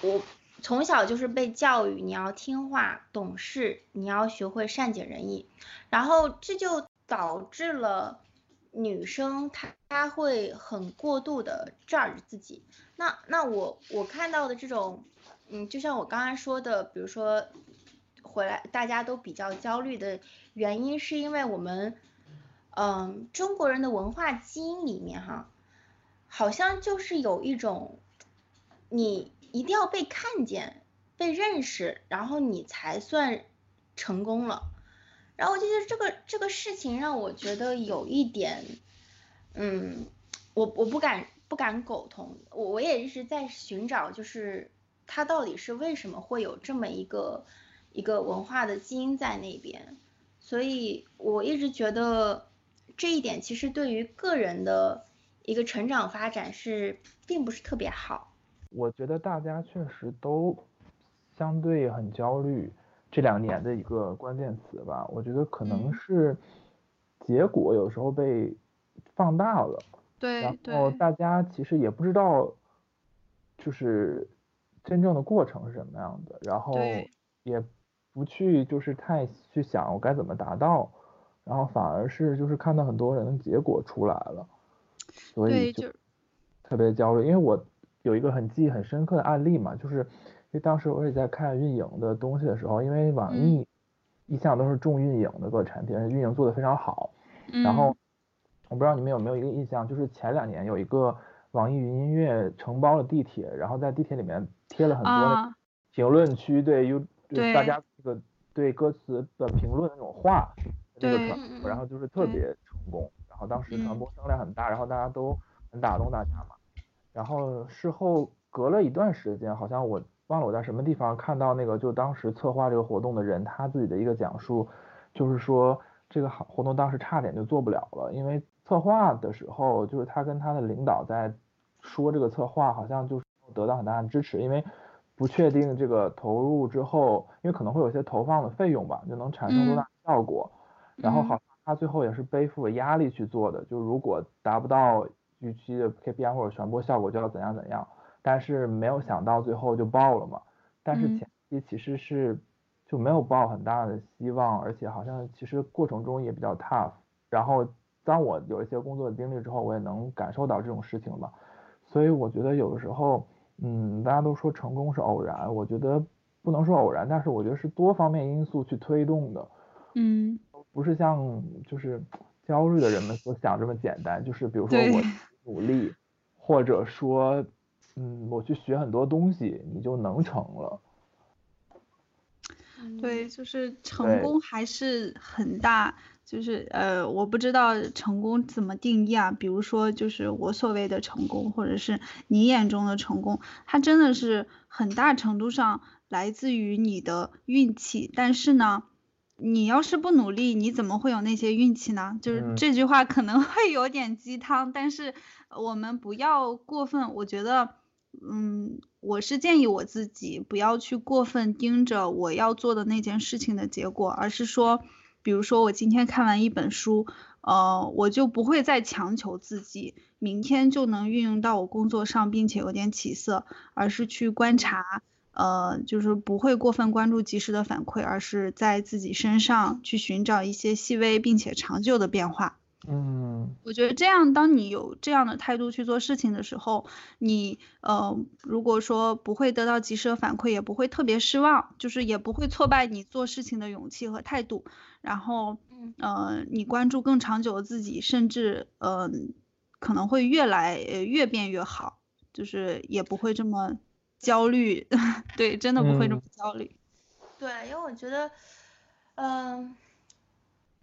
我从小就是被教育你要听话、懂事，你要学会善解人意。然后这就导致了，女生她她会很过度的 judge 自己。那那我我看到的这种，嗯，就像我刚刚说的，比如说回来大家都比较焦虑的原因，是因为我们，嗯，中国人的文化基因里面哈，好像就是有一种，你一定要被看见、被认识，然后你才算成功了。然后我就觉得这个这个事情让我觉得有一点，嗯，我我不敢不敢苟同，我我也一直在寻找，就是他到底是为什么会有这么一个一个文化的基因在那边，所以我一直觉得这一点其实对于个人的一个成长发展是并不是特别好。我觉得大家确实都相对很焦虑。这两年的一个关键词吧，我觉得可能是结果有时候被放大了，对，然后大家其实也不知道就是真正的过程是什么样的，然后也不去就是太去想我该怎么达到，然后反而是就是看到很多人的结果出来了，所以就特别焦虑。因为我有一个很记忆很深刻的案例嘛，就是。因为当时我也在看运营的东西的时候，因为网易一向都是重运营的个产品，运营做得非常好。然后我不知道你们有没有一个印象，就是前两年有一个网易云音乐承包了地铁，然后在地铁里面贴了很多评论区，对，有大家这个对歌词的评论那种话，那个传播，然后就是特别成功，然后当时传播声量很大，然后大家都很打动大家嘛。然后事后隔了一段时间，好像我。忘了我在什么地方看到那个，就当时策划这个活动的人他自己的一个讲述，就是说这个好活动当时差点就做不了了，因为策划的时候就是他跟他的领导在说这个策划好像就是得到很大的支持，因为不确定这个投入之后，因为可能会有些投放的费用吧，就能产生多大效果，然后好像他最后也是背负了压力去做的，就如果达不到预期的 KPI 或者传播效果就要怎样怎样。但是没有想到最后就爆了嘛，但是前期其实是就没有抱很大的希望，而且好像其实过程中也比较 tough。然后当我有一些工作的经历之后，我也能感受到这种事情吧。所以我觉得有的时候，嗯，大家都说成功是偶然，我觉得不能说偶然，但是我觉得是多方面因素去推动的，嗯，不是像就是焦虑的人们所想这么简单，就是比如说我努力，或者说。嗯，我去学很多东西，你就能成了。对，就是成功还是很大，就是呃，我不知道成功怎么定义啊。比如说，就是我所谓的成功，或者是你眼中的成功，它真的是很大程度上来自于你的运气。但是呢，你要是不努力，你怎么会有那些运气呢？就是这句话可能会有点鸡汤，但是我们不要过分，我觉得。嗯，我是建议我自己不要去过分盯着我要做的那件事情的结果，而是说，比如说我今天看完一本书，呃，我就不会再强求自己明天就能运用到我工作上，并且有点起色，而是去观察，呃，就是不会过分关注及时的反馈，而是在自己身上去寻找一些细微并且长久的变化。嗯，我觉得这样，当你有这样的态度去做事情的时候，你呃，如果说不会得到及时的反馈，也不会特别失望，就是也不会挫败你做事情的勇气和态度。然后，呃，你关注更长久的自己，甚至呃，可能会越来越变越好，就是也不会这么焦虑。对，真的不会这么焦虑。对，因为我觉得，嗯，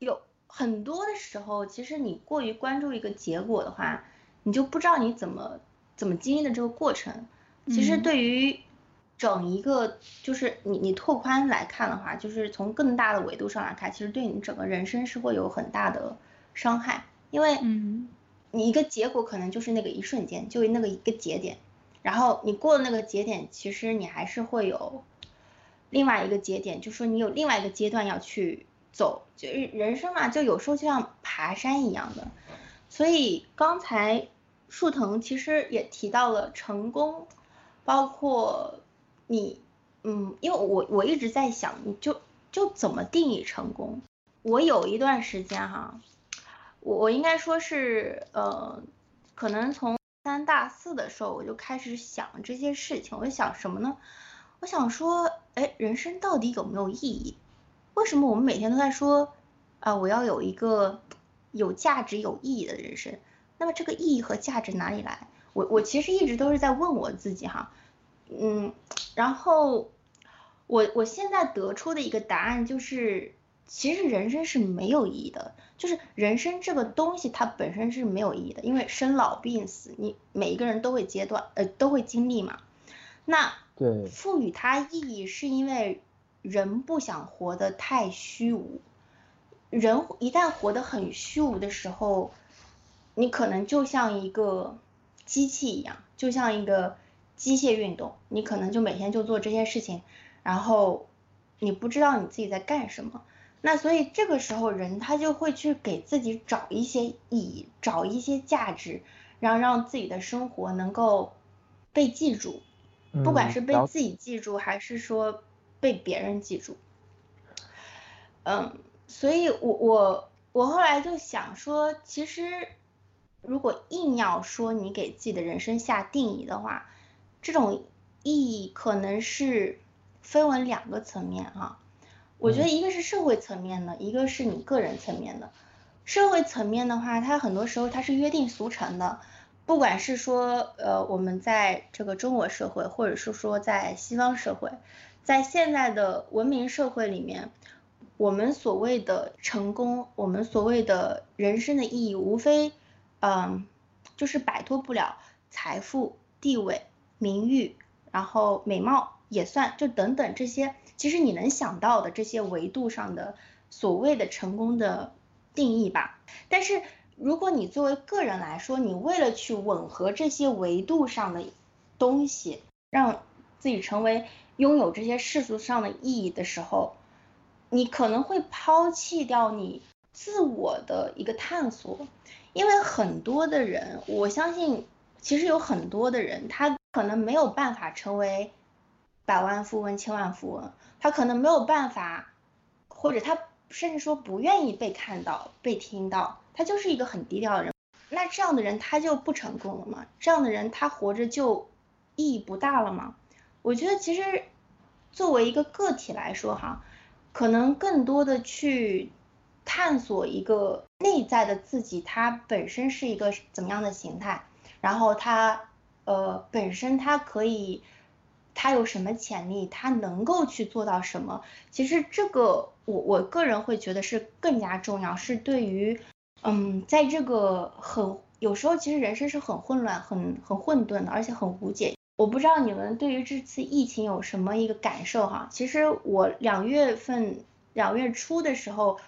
有。很多的时候，其实你过于关注一个结果的话，你就不知道你怎么怎么经历的这个过程。其实对于整一个，就是你你拓宽来看的话，就是从更大的维度上来看，其实对你整个人生是会有很大的伤害。因为你一个结果可能就是那个一瞬间，就那个一个节点，然后你过了那个节点，其实你还是会有另外一个节点，就说你有另外一个阶段要去。走就是人生嘛，就有时候就像爬山一样的，所以刚才树藤其实也提到了成功，包括你，嗯，因为我我一直在想，你就就怎么定义成功？我有一段时间哈，我我应该说是呃，可能从三大四的时候我就开始想这些事情。我想什么呢？我想说，哎，人生到底有没有意义？为什么我们每天都在说啊，我要有一个有价值、有意义的人生？那么这个意义和价值哪里来？我我其实一直都是在问我自己哈，嗯，然后我我现在得出的一个答案就是。其实人生是没有意义的，就是人生这个东西它本身是没有意义的，因为生老病死，你每一个人都会阶段呃都会经历嘛。那对赋予它意义，是因为人不想活得太虚无。人一旦活得很虚无的时候，你可能就像一个机器一样，就像一个机械运动，你可能就每天就做这些事情，然后你不知道你自己在干什么。那所以这个时候人他就会去给自己找一些意义，找一些价值，然后让自己的生活能够被记住，不管是被自己记住还是说被别人记住。嗯，所以我我我后来就想说，其实如果硬要说你给自己的人生下定义的话，这种意义可能是分为两个层面哈。我觉得一个是社会层面的，一个是你个人层面的。社会层面的话，它很多时候它是约定俗成的，不管是说呃我们在这个中国社会，或者是说在西方社会，在现在的文明社会里面，我们所谓的成功，我们所谓的人生的意义，无非嗯就是摆脱不了财富、地位、名誉，然后美貌也算，就等等这些。其实你能想到的这些维度上的所谓的成功的定义吧，但是如果你作为个人来说，你为了去吻合这些维度上的东西，让自己成为拥有这些世俗上的意义的时候，你可能会抛弃掉你自我的一个探索，因为很多的人，我相信其实有很多的人，他可能没有办法成为。百万富翁、千万富翁，他可能没有办法，或者他甚至说不愿意被看到、被听到，他就是一个很低调的人。那这样的人他就不成功了吗？这样的人他活着就意义不大了吗？我觉得其实作为一个个体来说，哈，可能更多的去探索一个内在的自己，他本身是一个怎么样的形态，然后他呃本身他可以。他有什么潜力？他能够去做到什么？其实这个我我个人会觉得是更加重要，是对于嗯，在这个很有时候其实人生是很混乱、很很混沌的，而且很无解。我不知道你们对于这次疫情有什么一个感受哈？其实我两月份两月初的时候，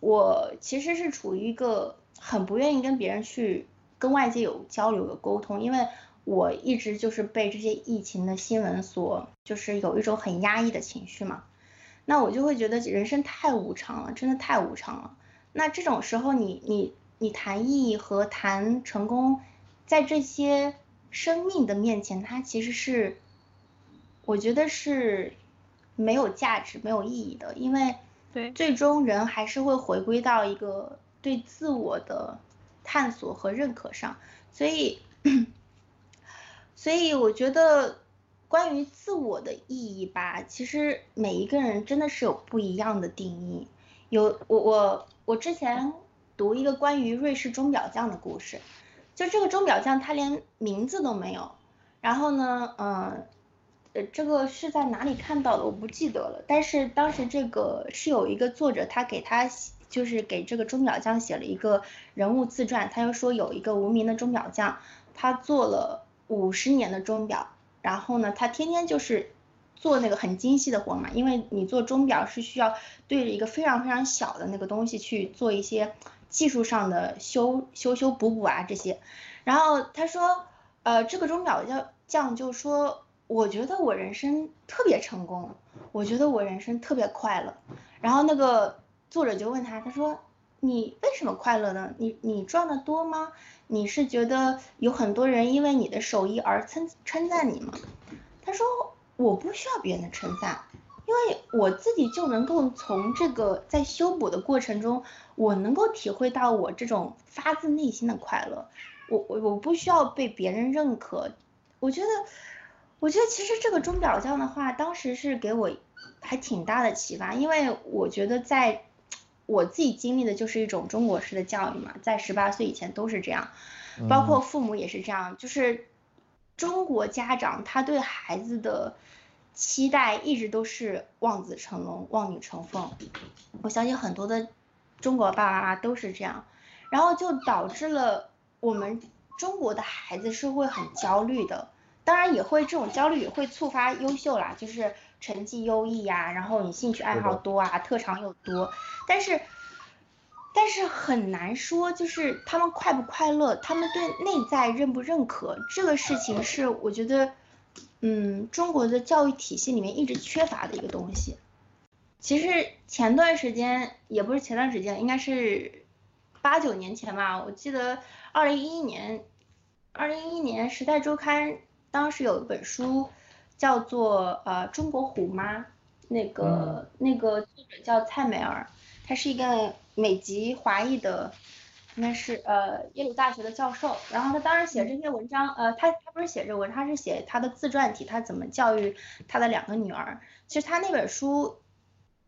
我其实是处于一个很不愿意跟别人去跟外界有交流、有沟通，因为。我一直就是被这些疫情的新闻所，就是有一种很压抑的情绪嘛。那我就会觉得人生太无常了，真的太无常了。那这种时候，你你你谈意义和谈成功，在这些生命的面前，它其实是，我觉得是没有价值、没有意义的，因为对，最终人还是会回归到一个对自我的探索和认可上，所以。所以我觉得，关于自我的意义吧，其实每一个人真的是有不一样的定义。有我我我之前读一个关于瑞士钟表匠的故事，就这个钟表匠他连名字都没有。然后呢，嗯，呃，这个是在哪里看到的？我不记得了。但是当时这个是有一个作者，他给他就是给这个钟表匠写了一个人物自传，他就说有一个无名的钟表匠，他做了。五十年的钟表，然后呢，他天天就是做那个很精细的活嘛，因为你做钟表是需要对着一个非常非常小的那个东西去做一些技术上的修修修补补啊这些。然后他说，呃，这个钟表匠匠就说，我觉得我人生特别成功，我觉得我人生特别快乐。然后那个作者就问他，他说，你为什么快乐呢？你你赚的多吗？你是觉得有很多人因为你的手艺而称称赞你吗？他说我不需要别人的称赞，因因为我自己就能够从这个在修补的过程中，我能够体会到我这种发自内心的快乐。我我我不需要被别人认可。我觉得，我觉得其实这个钟表匠的话，当时是给我还挺大的启发，因为我觉得在我自己经历的就是一种中国式的教育嘛，在十八岁以前都是这样，包括父母也是这样，就是中国家长他对孩子的。期待一直都是望子成龙、望女成凤，我相信很多的中国爸爸妈妈都是这样，然后就导致了我们中国的孩子是会很焦虑的，当然也会这种焦虑也会触发优秀啦，就是成绩优异呀，然后你兴趣爱好多啊，特长又多，但是但是很难说，就是他们快不快乐，他们对内在认不认可这个事情是我觉得。嗯，中国的教育体系里面一直缺乏的一个东西。其实前段时间也不是前段时间，应该是八九年前吧。我记得二零一一年，二零一一年《时代周刊》当时有一本书叫做呃《中国虎妈》，那个那个作者叫蔡美儿，她是一个美籍华裔的。应该是呃耶鲁大学的教授，然后他当时写这篇文章，呃他他不是写这文，他是写他的自传体，他怎么教育他的两个女儿。其实他那本书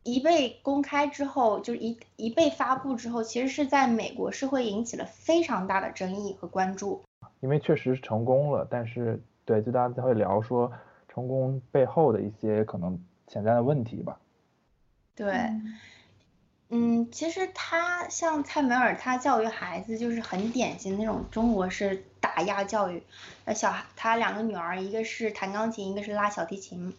一被公开之后，就是一一被发布之后，其实是在美国是会引起了非常大的争议和关注。因为确实成功了，但是对，就大家会聊说成功背后的一些可能潜在的问题吧。对。嗯，嗯其实他像蔡美尔，他教育孩子就是很典型那种中国式打压教育。那，小孩他两个女儿，一个是弹钢琴，一个是拉小提琴。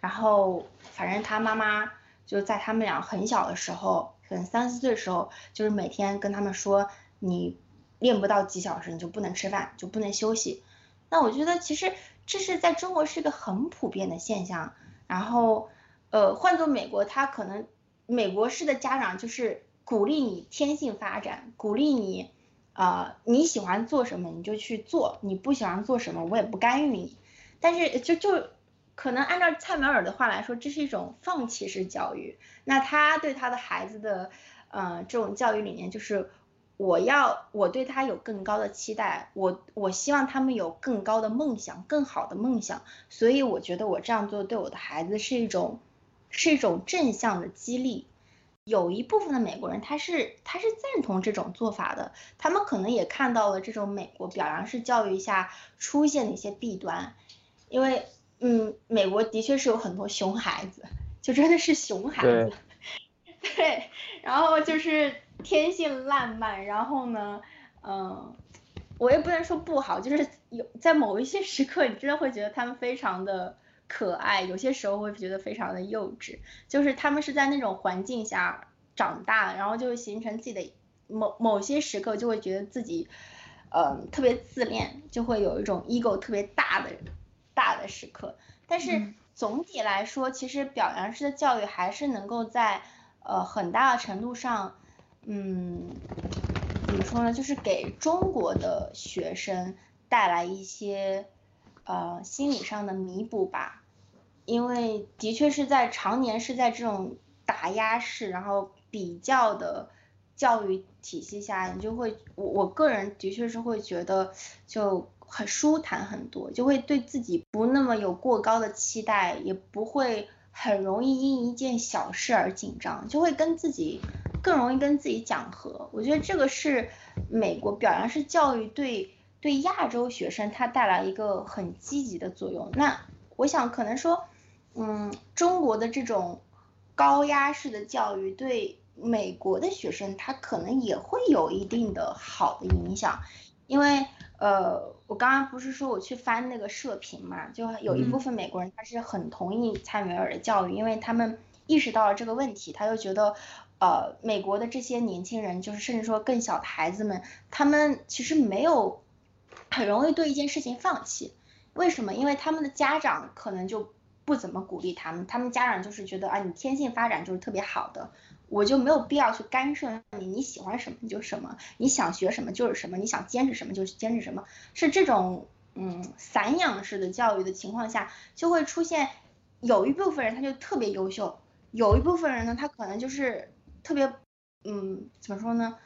然后反正他妈妈就在他们俩很小的时候，可能三四岁的时候，就是每天跟他们说，你练不到几小时你就不能吃饭，就不能休息。那我觉得其实这是在中国是一个很普遍的现象。然后，呃，换做美国，他可能。美国式的家长就是鼓励你天性发展，鼓励你，呃，你喜欢做什么你就去做，你不喜欢做什么我也不干预你。但是就就可能按照蔡美尔的话来说，这是一种放弃式教育。那他对他的孩子的，呃，这种教育理念就是，我要我对他有更高的期待，我我希望他们有更高的梦想，更好的梦想。所以我觉得我这样做对我的孩子是一种。是一种正向的激励，有一部分的美国人他是他是赞同这种做法的，他们可能也看到了这种美国表扬式教育下出现的一些弊端，因为嗯，美国的确是有很多熊孩子，就真的是熊孩子，对，然后就是天性烂漫，然后呢，嗯，我也不能说不好，就是有在某一些时刻，你真的会觉得他们非常的。可爱，有些时候会觉得非常的幼稚，就是他们是在那种环境下长大，然后就会形成自己的某某些时刻就会觉得自己，嗯，特别自恋，就会有一种 ego 特别大的大的时刻。但是总体来说，其实表扬式的教育还是能够在呃很大的程度上，嗯，怎么说呢，就是给中国的学生带来一些呃心理上的弥补吧。因为的确是在常年是在这种打压式，然后比较的教育体系下，你就会我我个人的确是会觉得就很舒坦很多，就会对自己不那么有过高的期待，也不会很容易因一件小事而紧张，就会跟自己更容易跟自己讲和。我觉得这个是美国表扬式教育对对亚洲学生他带来一个很积极的作用。那我想可能说。嗯，中国的这种高压式的教育对美国的学生，他可能也会有一定的好的影响，因为呃，我刚刚不是说我去翻那个社评嘛，就有一部分美国人他是很同意蔡美尔的教育，因为他们意识到了这个问题，他就觉得呃，美国的这些年轻人，就是甚至说更小的孩子们，他们其实没有很容易对一件事情放弃，为什么？因为他们的家长可能就。不怎么鼓励他们，他们家长就是觉得啊，你天性发展就是特别好的，我就没有必要去干涉你，你喜欢什么你就什么，你想学什么就是什么，你想坚持什么就坚持什么，是这种嗯散养式的教育的情况下，就会出现有一部分人他就特别优秀，有一部分人呢，他可能就是特别，嗯，怎么说呢？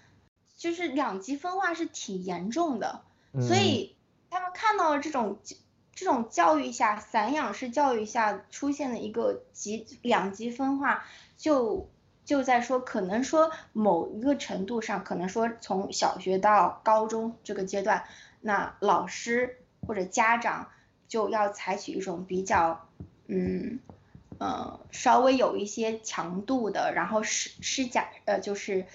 就是两极分化是挺严重的，所以他们看到了这种这种教育下散养式教育下出现的一个极两极分化，就就在说可能说某一个程度上，可能说从小学到高中这个阶段，那老师或者家长就要采取一种比较，嗯，呃，稍微有一些强度的，然后施施加呃就是。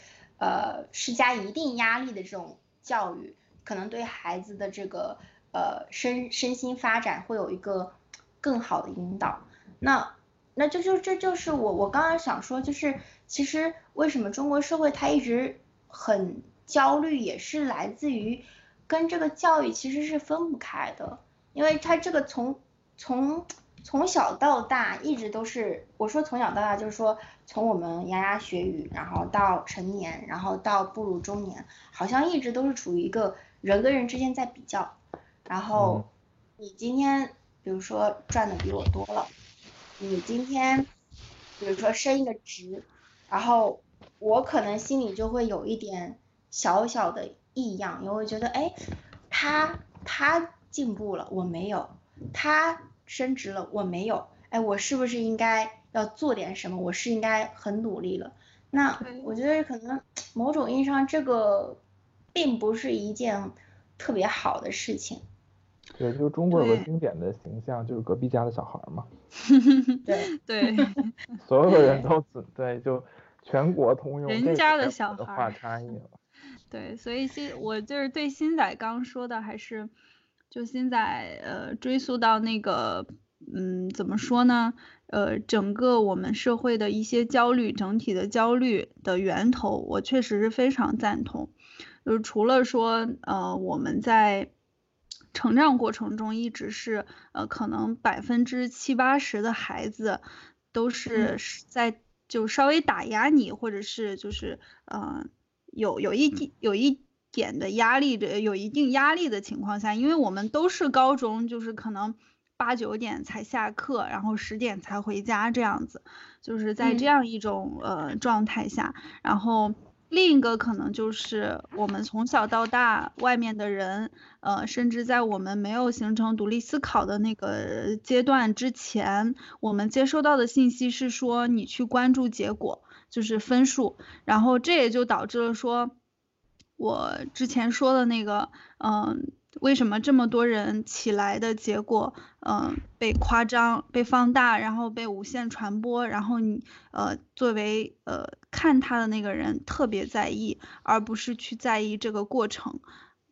呃，施加一定压力的这种教育，可能对孩子的这个呃身身心发展会有一个更好的引导。那那这就这就是我我刚刚想说，就是其实为什么中国社会它一直很焦虑，也是来自于跟这个教育其实是分不开的，因为它这个从从。从小到大一直都是，我说从小到大就是说，从我们牙牙学语，然后到成年，然后到步入中年，好像一直都是处于一个人跟人之间在比较。然后你今天比如说赚的比我多了，你今天比如说升一个职，然后我可能心里就会有一点小小的异样，因为觉得哎，他他进步了，我没有，他。升职了，我没有，哎，我是不是应该要做点什么？我是应该很努力了。那我觉得可能某种意义上，这个并不是一件特别好的事情。对，就是中国有个经典的形象，就是隔壁家的小孩嘛。对对。所有人都对，就全国通用。人家的小孩。画差异了。对，所以新我就是对新仔刚说的还是。就新仔，呃，追溯到那个，嗯，怎么说呢？呃，整个我们社会的一些焦虑，整体的焦虑的源头，我确实是非常赞同。就是除了说，呃，我们在成长过程中一直是，呃，可能百分之七八十的孩子都是在就稍微打压你，或者是就是，呃，有有一点有一。点的压力的有一定压力的情况下，因为我们都是高中，就是可能八九点才下课，然后十点才回家这样子，就是在这样一种呃状态下，然后另一个可能就是我们从小到大外面的人，呃，甚至在我们没有形成独立思考的那个阶段之前，我们接收到的信息是说你去关注结果，就是分数，然后这也就导致了说。我之前说的那个，嗯，为什么这么多人起来的结果，嗯，被夸张、被放大，然后被无限传播，然后你，呃，作为呃看他的那个人特别在意，而不是去在意这个过程。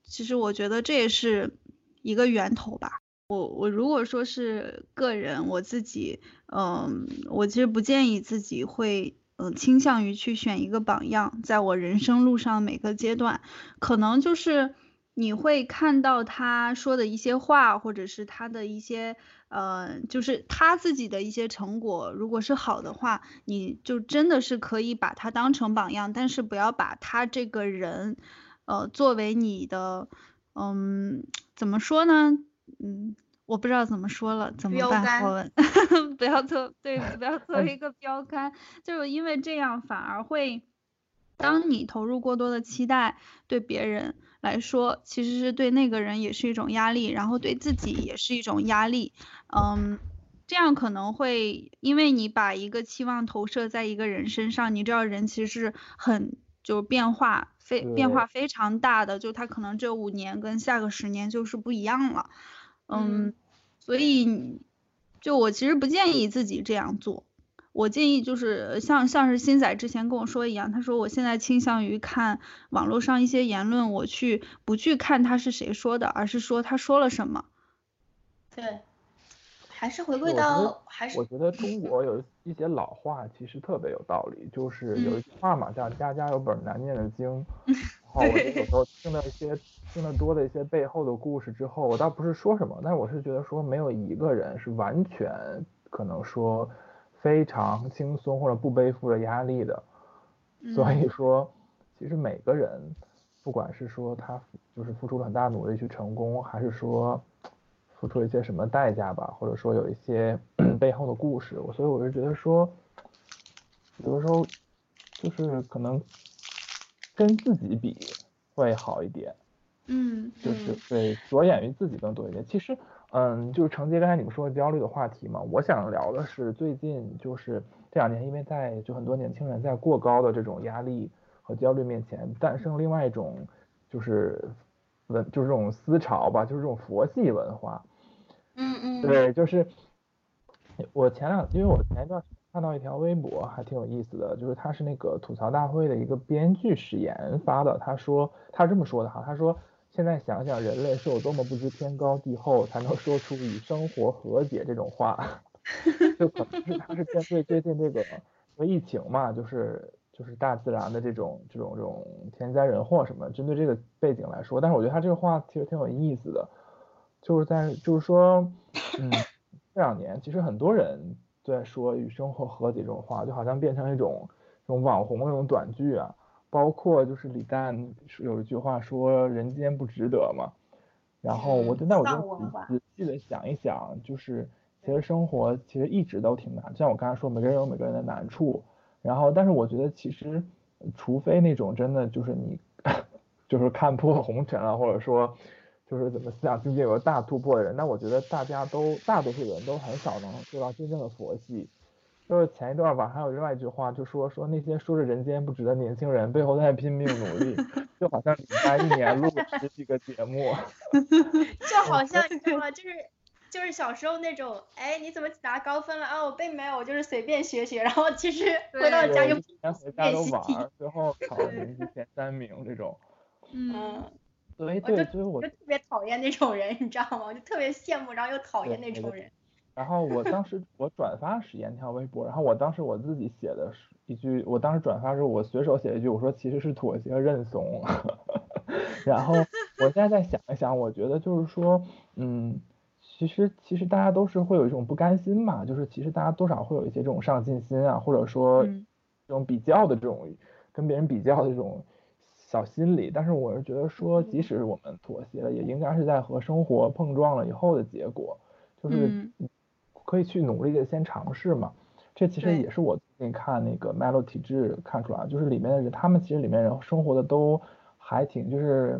其实我觉得这也是一个源头吧。我我如果说是个人，我自己，嗯，我其实不建议自己会。嗯，倾向于去选一个榜样，在我人生路上每个阶段，可能就是你会看到他说的一些话，或者是他的一些，呃，就是他自己的一些成果，如果是好的话，你就真的是可以把他当成榜样，但是不要把他这个人，呃，作为你的，嗯，怎么说呢？嗯。我不知道怎么说了，怎么办？我们 不要做，对，不要 作为一个标杆，就是因为这样反而会，当你投入过多的期待，对别人来说，其实是对那个人也是一种压力，然后对自己也是一种压力。嗯，这样可能会，因为你把一个期望投射在一个人身上，你知道人其实是很就变化非变化非常大的，就他可能这五年跟下个十年就是不一样了。嗯，所以就我其实不建议自己这样做，我建议就是像像是新仔之前跟我说一样，他说我现在倾向于看网络上一些言论，我去不去看他是谁说的，而是说他说了什么。对。还是回归到，还是我觉得中国有一些老话其实特别有道理，就是有一句话嘛，叫家家有本难念的经。然后我有时候听到一些听得多的一些背后的故事之后，我倒不是说什么，但是我是觉得说没有一个人是完全可能说非常轻松或者不背负着压力的。所以说，其实每个人，不管是说他就是付出了很大努力去成功，还是说。付出了一些什么代价吧，或者说有一些 背后的故事，我所以我是觉得说，有的时候就是可能跟自己比会好一点，嗯，就是对着眼于自己更多一点。其实，嗯，就是承接刚才你们说焦虑的话题嘛，我想聊的是最近就是这两年，因为在就很多年轻人在过高的这种压力和焦虑面前，诞生另外一种就是文就是这种思潮吧，就是这种佛系文化。嗯嗯，对，就是我前两，因为我前一段看到一条微博，还挺有意思的，就是他是那个吐槽大会的一个编剧史岩发的，他说他是这么说的哈，他说现在想想人类是有多么不知天高地厚，才能说出与生活和解这种话，就可能是他是针对最近这个疫情嘛，就是就是大自然的这种这种这种天灾人祸什么，针对这个背景来说，但是我觉得他这个话其实挺有意思的。就是在就是说，嗯，这两年其实很多人在说与生活和解这种话，就好像变成一种这种网红那种短剧啊。包括就是李诞有一句话说“人间不值得”嘛。然后我就那我就仔细的想一想，就是其实生活其实一直都挺难，就像我刚才说，每个人有每个人的难处。然后，但是我觉得其实，除非那种真的就是你 就是看破红尘了，或者说。就是怎么思想境界有个大突破的人，那我觉得大家都大多数人都很少能做到真正的佛系。就是前一段吧，还有另外一句话，就说说那些说着人间不值的年轻人，背后在拼命努力，就好像李诞一年录十几个节目，就好像你知道吗？就是就是小时候那种，哎，你怎么拿高分了啊？我并没有，我就是随便学学，然后其实回到家就连回家都玩，最后考年级前三名这种，嗯。对对，所以我就特别讨厌那种人，你知道吗？我就特别羡慕，然后又讨厌那种人。然后我当时我转发史岩条微博，然后我当时我自己写的是一句，我当时转发时候我随手写一句，我说其实是妥协认怂。然后我现在再想一想，我觉得就是说，嗯，其实其实大家都是会有一种不甘心嘛，就是其实大家多少会有一些这种上进心啊，或者说这种比较的这种跟别人比较的这种。小心理，但是我是觉得说，即使我们妥协了，也应该是在和生活碰撞了以后的结果，就是可以去努力的先尝试嘛。这其实也是我最近看那个 Melo 体质看出来，就是里面的人，他们其实里面人生活的都还挺，就是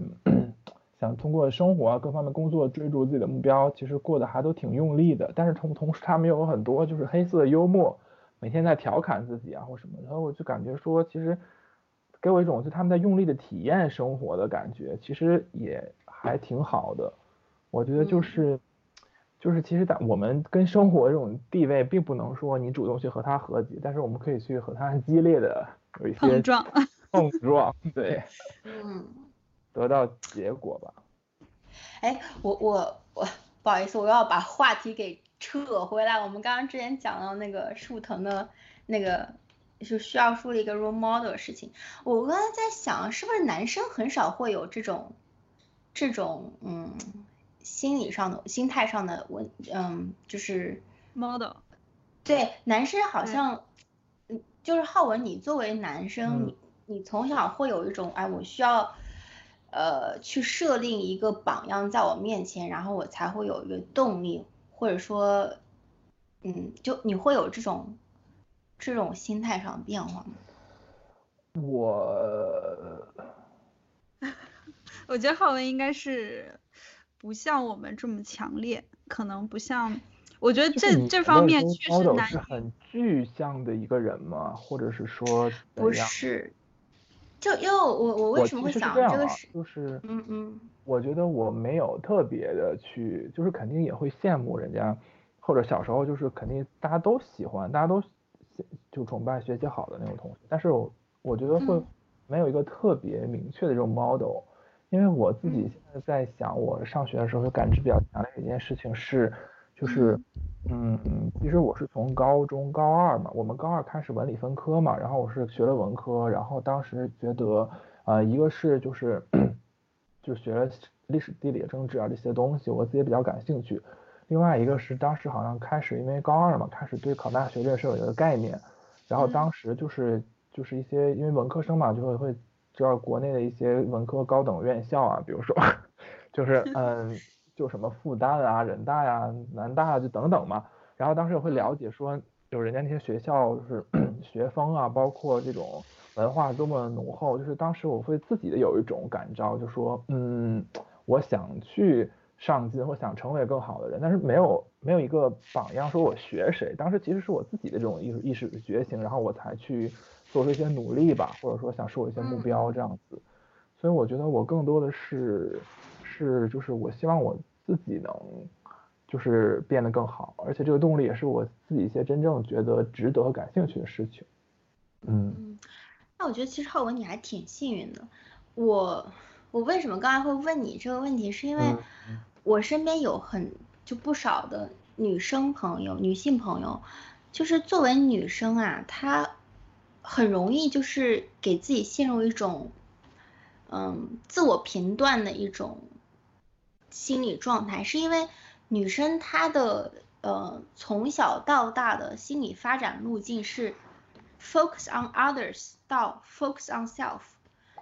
想通过生活啊各方面工作追逐自己的目标，其实过得还都挺用力的。但是同同时，他们又有很多就是黑色幽默，每天在调侃自己啊或什么，然后我就感觉说，其实。给我一种就他们在用力的体验生活的感觉，其实也还挺好的。我觉得就是，就是其实在我们跟生活这种地位，并不能说你主动去和他和解，但是我们可以去和他激烈的有一些碰撞，碰撞，对，嗯，得到结果吧。哎，我我我不好意思，我要把话题给扯回来。我们刚刚之前讲到那个树藤的那个。就需要树立一个 role model 的事情。我刚才在想，是不是男生很少会有这种这种嗯心理上的、心态上的问嗯，就是 model。对，男生好像嗯，就是浩文，你作为男生，你你从小会有一种哎，我需要呃去设定一个榜样在我面前，然后我才会有一个动力，或者说嗯，就你会有这种。这种心态上的变化吗？我，我觉得浩文应该是不像我们这么强烈，可能不像。我觉得这这方面确实难。是很具象的一个人吗？或者是说不是，就因为我我为什么会想这个是就是嗯嗯，我觉得我没有特别的去，就是肯定也会羡慕人家，或者小时候就是肯定大家都喜欢，大家都。就崇拜学习好的那种同学，但是我我觉得会没有一个特别明确的这种 model，因为我自己现在在想，我上学的时候感知比较强烈的一件事情是，就是嗯，其实我是从高中高二嘛，我们高二开始文理分科嘛，然后我是学了文科，然后当时觉得呃，一个是就是就学了历史、地理、政治啊这些东西，我自己比较感兴趣。另外一个是当时好像开始，因为高二嘛，开始对考大学这个事有一个概念，然后当时就是就是一些因为文科生嘛，就会会知道国内的一些文科高等院校啊，比如说 就是嗯，就什么复旦啊、人大呀、南大就等等嘛。然后当时也会了解说，就人家那些学校就是 学风啊，包括这种文化多么浓厚。就是当时我会自己的有一种感召，就说，嗯，我想去上进，或想成为更好的人，但是没有没有一个榜样，说我学谁。当时其实是我自己的这种意识意识觉醒，然后我才去做出一些努力吧，或者说想设一些目标这样子。所以我觉得我更多的是是就是我希望我自己能就是变得更好，而且这个动力也是我自己一些真正觉得值得和感兴趣的事情。嗯，嗯，那我觉得其实浩文你还挺幸运的。我我为什么刚才会问你这个问题，是因为嗯我身边有很就不少的女生朋友、女性朋友，就是作为女生啊，她很容易就是给自己陷入一种嗯自我评断的一种心理状态，是因为女生她的呃从小到大的心理发展路径是 focus on others 到 focus on self，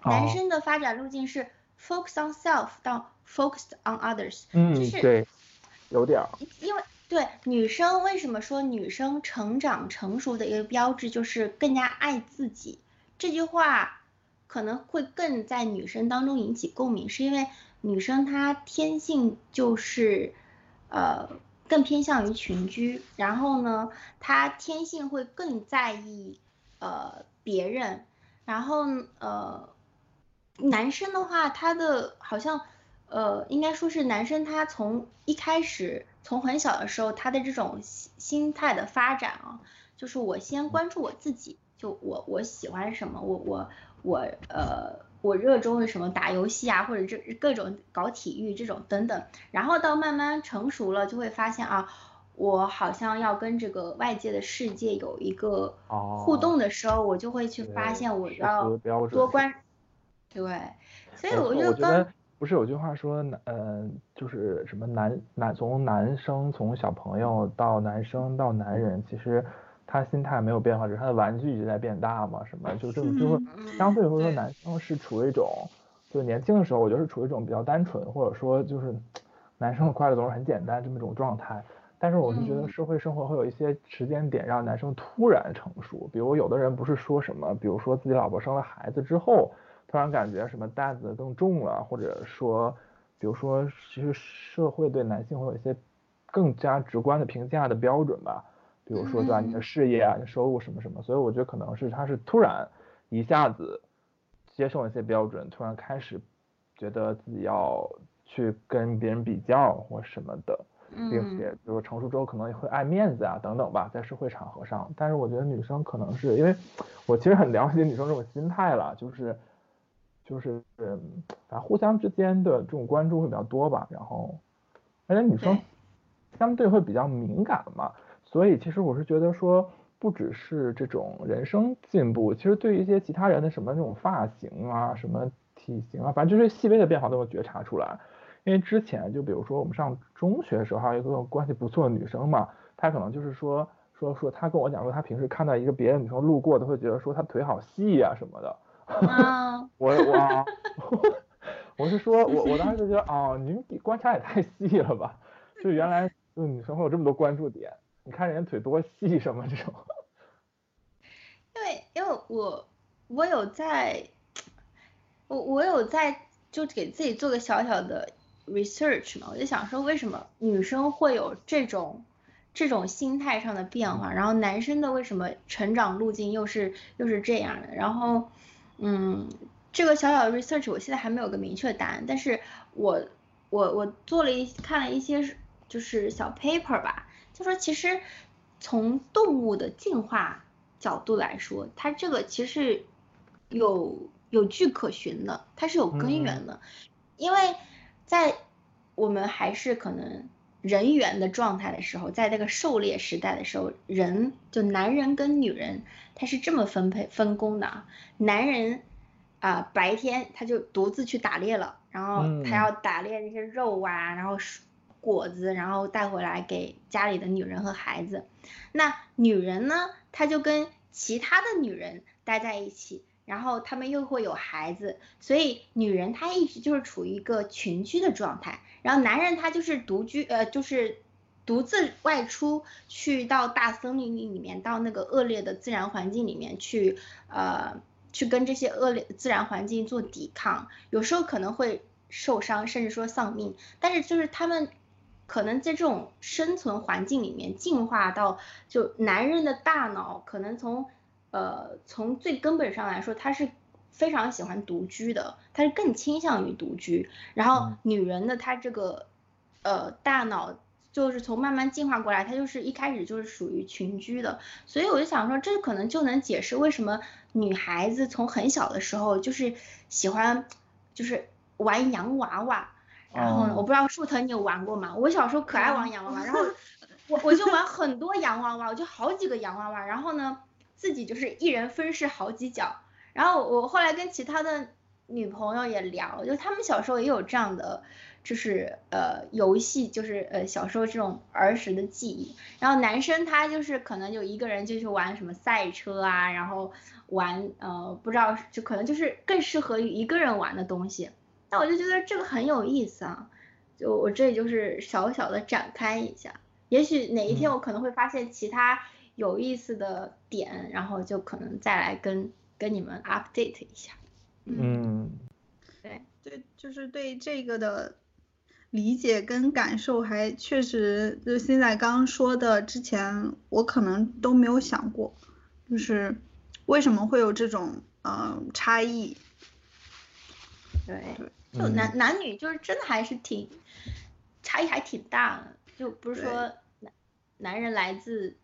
男哦。生的发展路径是 focus on self 到 focused on others，嗯就是对，有点儿，因为对女生为什么说女生成长成熟的一个标志就是更加爱自己？这句话可能会更在女生当中引起共鸣，是因为女生她天性就是呃更偏向于群居，然后呢，她天性会更在意呃别人，然后呃男生的话，他的好像呃，应该说是男生他从一开始，从很小的时候，他的这种心心态的发展啊，就是我先关注我自己，就我我喜欢什么，我我我呃我热衷于什么，打游戏啊，或者这各种搞体育这种等等，然后到慢慢成熟了，就会发现啊。我好像要跟这个外界的世界有一个互哦动的时候，我就会去发现我要多关，对，所以我就刚不是有句话说男，呃，就是什么男男从男生从小朋友到男生到男人，其实他心态没有变化，只是他的玩具一直在变大嘛，什么就这么就是嗯相对来说男生是处于一种，就年轻的时候，我觉得是处于一种比较单纯，或者说就是男生的快乐总是很简单这么一种状态。但是我是觉得嗯社会生活会有一些时间点让男生突然成熟，比如有的人不是说什么，比如说自己老婆生了孩子之后，突然感觉什么担子更重了，或者说，比如说其实社会对男性会有一些更加直观的评价的标准吧，比如说对吧，你的嗯事业啊，你的收入什么什么，所以我觉得可能是他是突然一下子接受了一些标准，突然开始觉得自己要去跟别人比较或什么的。并嗯且就是成熟之后可能也会爱面子啊等等吧，在社会场合上。但是我觉得女生可能是因为我其实很了解女生这种心态了，就是就是嗯，反正互相之间的这种关注会比较多吧。然后而且女生相对会比较敏感嘛，所以其实我是觉得说。不只是这种人生进步，其实对于一些其他人的什么那种发型啊、什么体型啊，反正就是细微的变化都会觉察出来。因为之前就比如说我们上中学的时候，还有一个关系不错的女生嘛，她可能就是说说说，她跟我讲说，她平时看到一个别的女生路过，都会觉得说她腿好细呀、什么的。啊，我我 我是说我我当时就觉得哦，您观察也太细了吧，就原来就女生会有这么多关注点，你看人家腿多细什么这种。因为因为我我有在，我我有在就给自己做个小小的 research 嘛，我就想说为什么女生会有这种这种心态上的变化，然后男生的为什么成长路径又是又是这样的，然后嗯，这个小小的 research 我现在还没有个明确答案，但是我我我做了一看了一些就是小 paper 吧，就说其实从动物的进化角度来说，它这个其实有有据可循的，它是有根源的，因为在我们还是可能人猿的状态的时候，在那个狩猎时代的时候，人就男人跟女人他是这么分配分工的啊，男人啊、白天他就独自去打猎了，然后他嗯要打猎那些肉啊，然后是果子，然后带回来给家里的女人和孩子。那女人呢，她就跟其他的女人待在一起，然后他们又会有孩子，所以女人她一直就是处于一个群居的状态，然后男人他就是独居，呃，就是独自外出去到大森林里面，到那个恶劣的自然环境里面去，呃，去跟这些恶劣自然环境做抵抗，有时候可能会受伤，甚至说丧命，但是就是他们可能在这种生存环境里面进化到，就男人的大脑可能从。呃，从最根本上来说，他是非常喜欢独居的，他是更倾向于独居。然后女人的她这个呃大脑就是从慢慢进化过来，她就是一开始就是属于群居的。所以我就想说，这可能就能解释为什么女孩子从很小的时候就是喜欢就是玩洋娃娃。然后我不知道树藤你有玩过吗？我小时候可爱玩洋娃娃，然后 我我就玩很多洋娃娃，我就好几个洋娃娃。然后呢？自己就是一人分饰好几角，然后我后来跟其他的女朋友也聊，就他们小时候也有这样的，就是呃游戏，就是呃小时候这种儿时的记忆。然后男生他就是可能就一个人就去玩什么赛车啊，然后玩呃不知道就可能就是更适合于一个人玩的东西。那我就觉得这个很有意思啊，就我这里就是小小的展开一下，也许哪一天我可能会发现其他。有意思的点，然后就可能再来跟跟你们 update 一下。嗯，对对，就是对这个的理解跟感受，还确实就现在刚刚说的，之前我可能都没有想过，就是为什么会有这种嗯差异。对，就男男女就是真的还是挺差异还挺大的，就不是说男男人来自。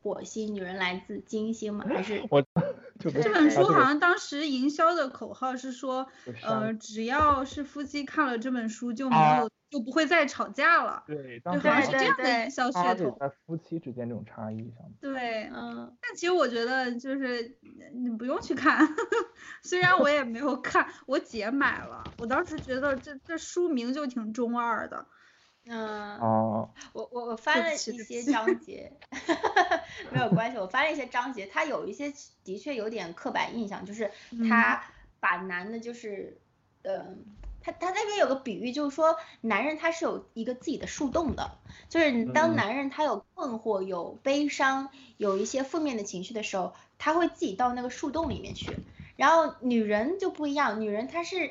火星女人来自金星吗？还是 我 这本书好像当时营销的口号是说，呃，只要是夫妻看了这本书就没有就不会再吵架了。对，好像是这样的营销噱头。在夫妻之间这种差异上。对，嗯。但其实我觉得就是你不用去看，虽然我也没有看，我姐买了，我当时觉得这这书名就挺中二的。嗯哦，我我我翻了一些章 节，没有关系，我翻了一些章节，他有一些的确有点刻板印象，就是他把男的，就是，嗯，他他那边有个比喻，就是说男人他是有一个自己的树洞的，就是当男人他有困惑、有悲伤、有一些负面的情绪的时候，他会自己到那个树洞里面去，然后女人就不一样，女人她是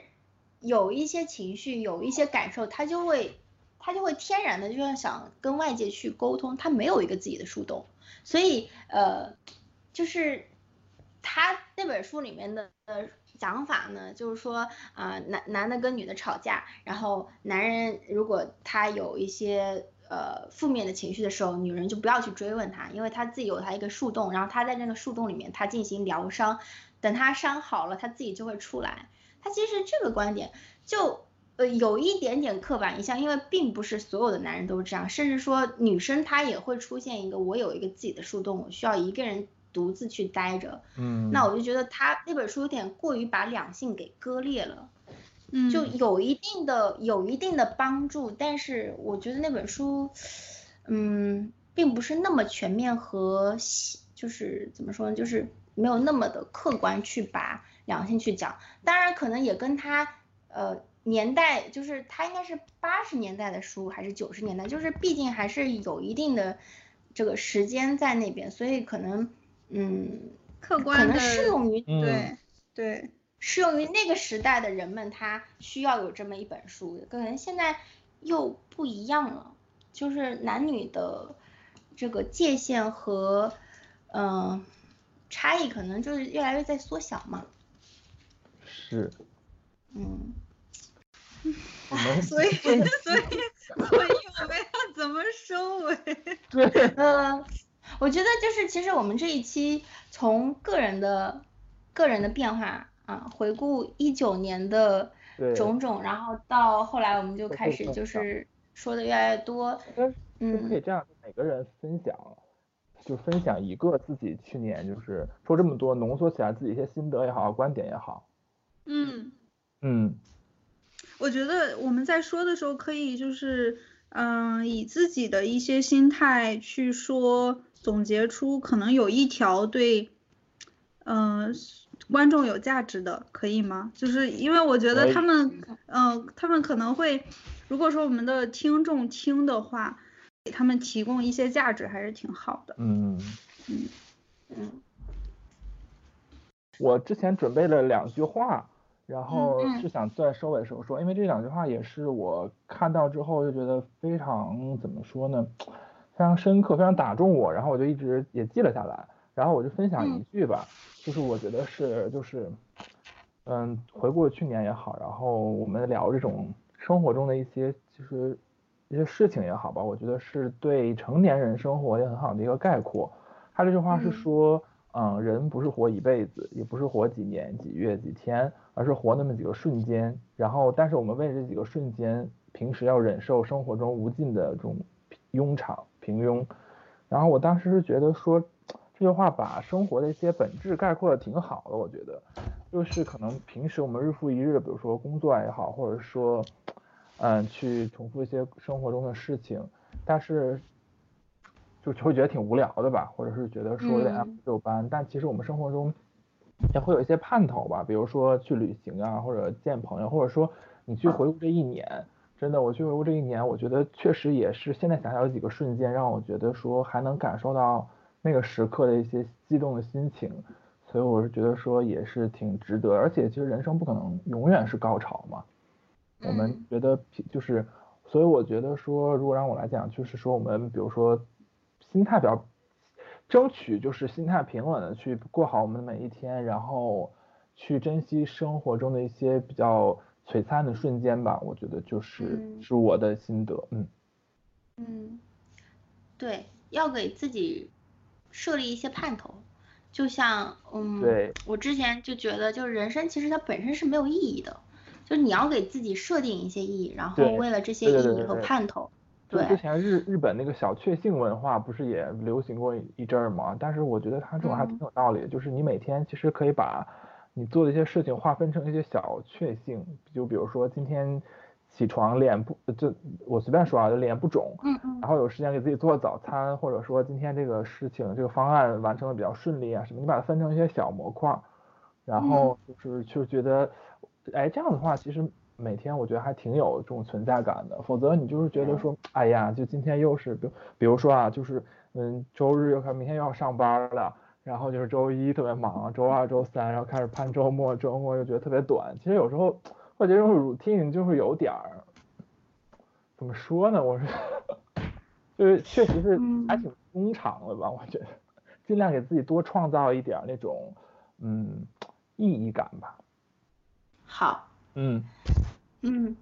有一些情绪、有一些感受，她就会。他就会天然的就要想跟外界去沟通，他没有一个自己的树洞，所以呃，就是他那本书里面的呃讲法呢，就是说啊男男的跟女的吵架，然后男人如果他有一些呃负面的情绪的时候，女人就不要去追问他，因为他自己有他一个树洞，然后他在那个树洞里面他进行疗伤，等他伤好了，他自己就会出来。他其实这个观点就。呃，有一点点刻板印象，因为并不是所有的男人都是这样，甚至说女生她也会出现一个我有一个自己的树洞，我需要一个人独自去待着。嗯，那我就觉得他那本书有点过于把两性给割裂了，嗯，就有一定的有一定的帮助，但是我觉得那本书，嗯，并不是那么全面和就是怎么说呢，就是没有那么的客观去把两性去讲，当然可能也跟他呃。年代就是它应该是八十年代的书还是九十年代，就是毕竟还是有一定的这个时间在那边，所以可能嗯，客观可能适用于对对适用于那个时代的人们，他需要有这么一本书，可能现在又不一样了，就是男女的这个界限和嗯差异可能就是越来越在缩小嘛。是。嗯。所以，所以，所以我们要怎么收尾？对，嗯，我觉得就是其实我们这一期从个人的个人的变化啊，回顾一九年的种种，然后到后来我们就开始就是说的越来越多。嗯，可以这样，每个人分享，就分享一个自己去年就是说这么多，浓缩起来自己一些心得也好，观点也好。嗯嗯。我觉得我们在说的时候，可以就是，嗯，以自己的一些心态去说，总结出可能有一条对，嗯，观众有价值的，可以吗？就是因为我觉得他们，嗯，他们可能会，如果说我们的听众听的话，给他们提供一些价值还是挺好的。嗯嗯嗯，我之前准备了两句话，然后是想在收尾的时候说，因为这两句话也是我看到之后就觉得非常怎么说呢，非常深刻，非常打中我，然后我就一直也记了下来，然后我就分享一嗯。句吧，就是我觉得是就是，嗯，回顾去年也好，然后我们聊这种生活中的一些其实一些事情也好吧，我觉得是对成年人生活也很好的一个概括。他这句话是嗯。说，嗯，人不是活一辈子，也不是活几年、几月、几天，而是活那么几个瞬间。然后，但是我们为这几个瞬间，平时要忍受生活中无尽的这种庸常、平庸。然后我当时是觉得说，这句话把生活的一些本质概括的挺好的，我觉得，就是可能平时我们日复一日，比如说工作也好，或者说，嗯，去重复一些生活中的事情，但是就就会觉得挺无聊的吧，或者是觉得说有点按部嗯就班，但其实我们生活中也会有一些盼头吧，比如说去旅行啊，或者见朋友，或者说你去回顾这一年，真的，我去回顾这一年，我觉得确实也是现在想想有几个瞬间让我觉得说还能感受到那个时刻的一些激动的心情，所以我是觉得说也是挺值得，而且其实人生不可能永远是高潮嘛，我们嗯。觉得就是，所以我觉得说，如果让我来讲，就是说我们比如说心态比较，争取就是心态平稳的去过好我们的每一天，然后去珍惜生活中的一些比较璀璨的瞬间吧。我觉得就是嗯。是我的心得，嗯。嗯，对，要给自己设立一些盼头，就像嗯，对，我之前就觉得，就是人生其实它本身是没有意义的，就是你要给自己设定一些意义，然后为了这些意义和盼头，就之，前日日本那个小确幸文化不是也流行过一一阵儿吗？但是我觉得它这种还挺嗯。有道理的，就是你每天其实可以把你做的一些事情划分成一些小确幸，就比如说今天起床脸不就我随便说啊，就脸不肿，嗯嗯。然后有时间给自己做早餐，或者说今天这个事情这个方案完成的比较顺利啊什么，你把它分成一些小模块儿，然后就是就觉得，哎这样的话其实每天我觉得还挺有这种存在感的，否则你就是觉得说，哎呀，就今天又是比比如说啊，就是嗯周日又看明天又要上班了。然后就是周一特别忙，周二、周三，然后开始盼周末，周末又觉得特别短。其实有时候我觉得这种 routine 就是有点儿，怎么说呢？我是 就是确实是还挺庸常的吧，我觉得尽量给自己多创造一点那种嗯意义感吧。好，嗯，嗯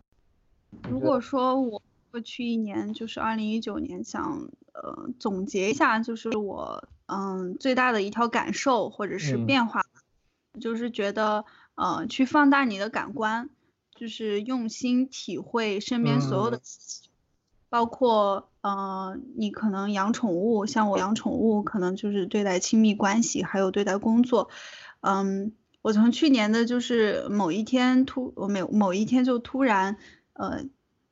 如果说我过去一年就是二零一九年想呃总结一下，就是我嗯最大的一条感受或者是嗯变化，就是觉得呃去放大你的感官，就是用心体会身边所有的嗯事情，包括呃你可能养宠物，像我养宠物，可能就是对待亲密关系，还有对待工作，嗯。我从去年的就是某一天突，我每某一天就突然，呃，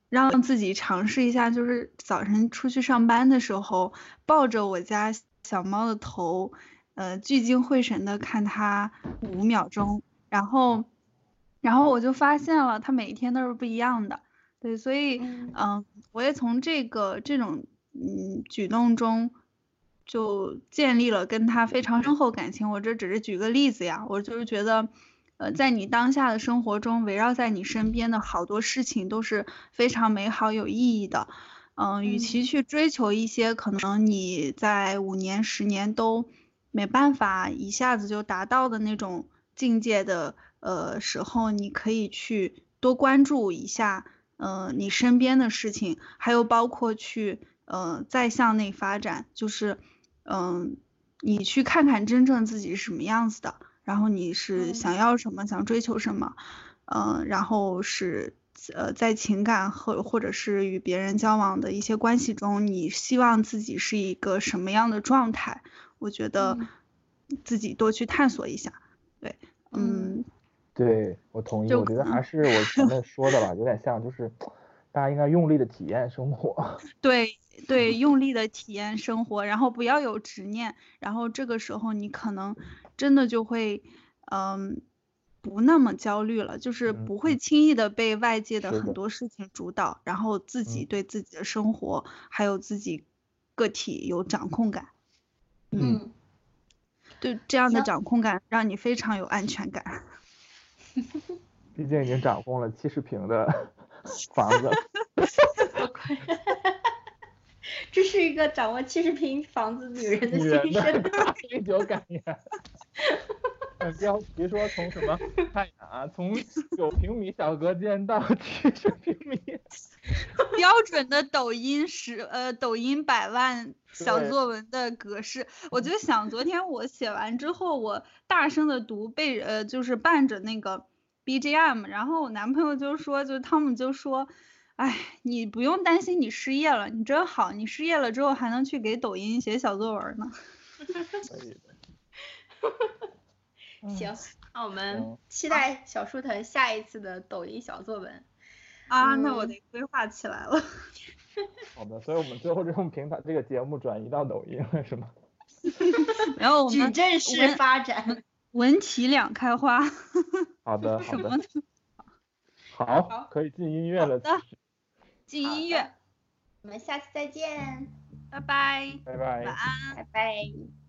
让自己尝试一下，就是早晨出去上班的时候，抱着我家小猫的头，呃，聚精会神的看它五秒钟，然后，然后我就发现了，它每一天都是不一样的，对，所以，嗯嗯，我也从这个这种嗯举动中。就建立了跟他非常深厚感情。我这只是举个例子呀，我就是觉得，呃，在你当下的生活中，围绕在你身边的好多事情都是非常美好有意义的。嗯，与其去追求一些可能你在五年、十年都没办法一下子就达到的那种境界的呃时候，你可以去多关注一下，呃，你身边的事情，还有包括去呃再向内发展，就是。嗯，你去看看真正自己是什么样子的，然后你是想要什么，想追求什么，嗯，然后是呃在情感和或者是与别人交往的一些关系中，你希望自己是一个什么样的状态？我觉得自己多去探索一下。对，嗯，对我同意，我觉得还是我前面说的吧，有点像就是大家应该用力的体验生活。对 对，用力的体验生活，然后不要有执念，然后这个时候你可能真的就会，嗯，不那么焦虑了，就是嗯不会轻易的被外界的很多事情主导，然后自己嗯对自己的生活还有自己个体有掌控感。嗯，对这样的掌控感，让你非常有安全感。毕竟已经掌控了七十平的房子，这是一个掌握七十平房子女人的心声。第九感言。呃标题说从什么？看啊，从九平米小隔间到七十平米，标准的抖音十呃抖音百万小对作文的格式，我就想昨天我写完之后，我大声的读背呃就是伴着那个 BGM，然后我男朋友就说，就他们就说，哎，你不用担心你失业了，你真好，你失业了之后还能去给抖音写小作文呢。可以的。嗯行，那我们期待小书藤下一次的抖音小作文。啊，那我嗯得规划起来了。好的，所以我们最后这种平台这个节目转移到抖音了，是吗？然后我矩们阵式发展。文体两开花，好的，好的什么，好好，可以进音乐了，进音乐，我们下次再见，拜拜。拜拜晚。安。拜拜。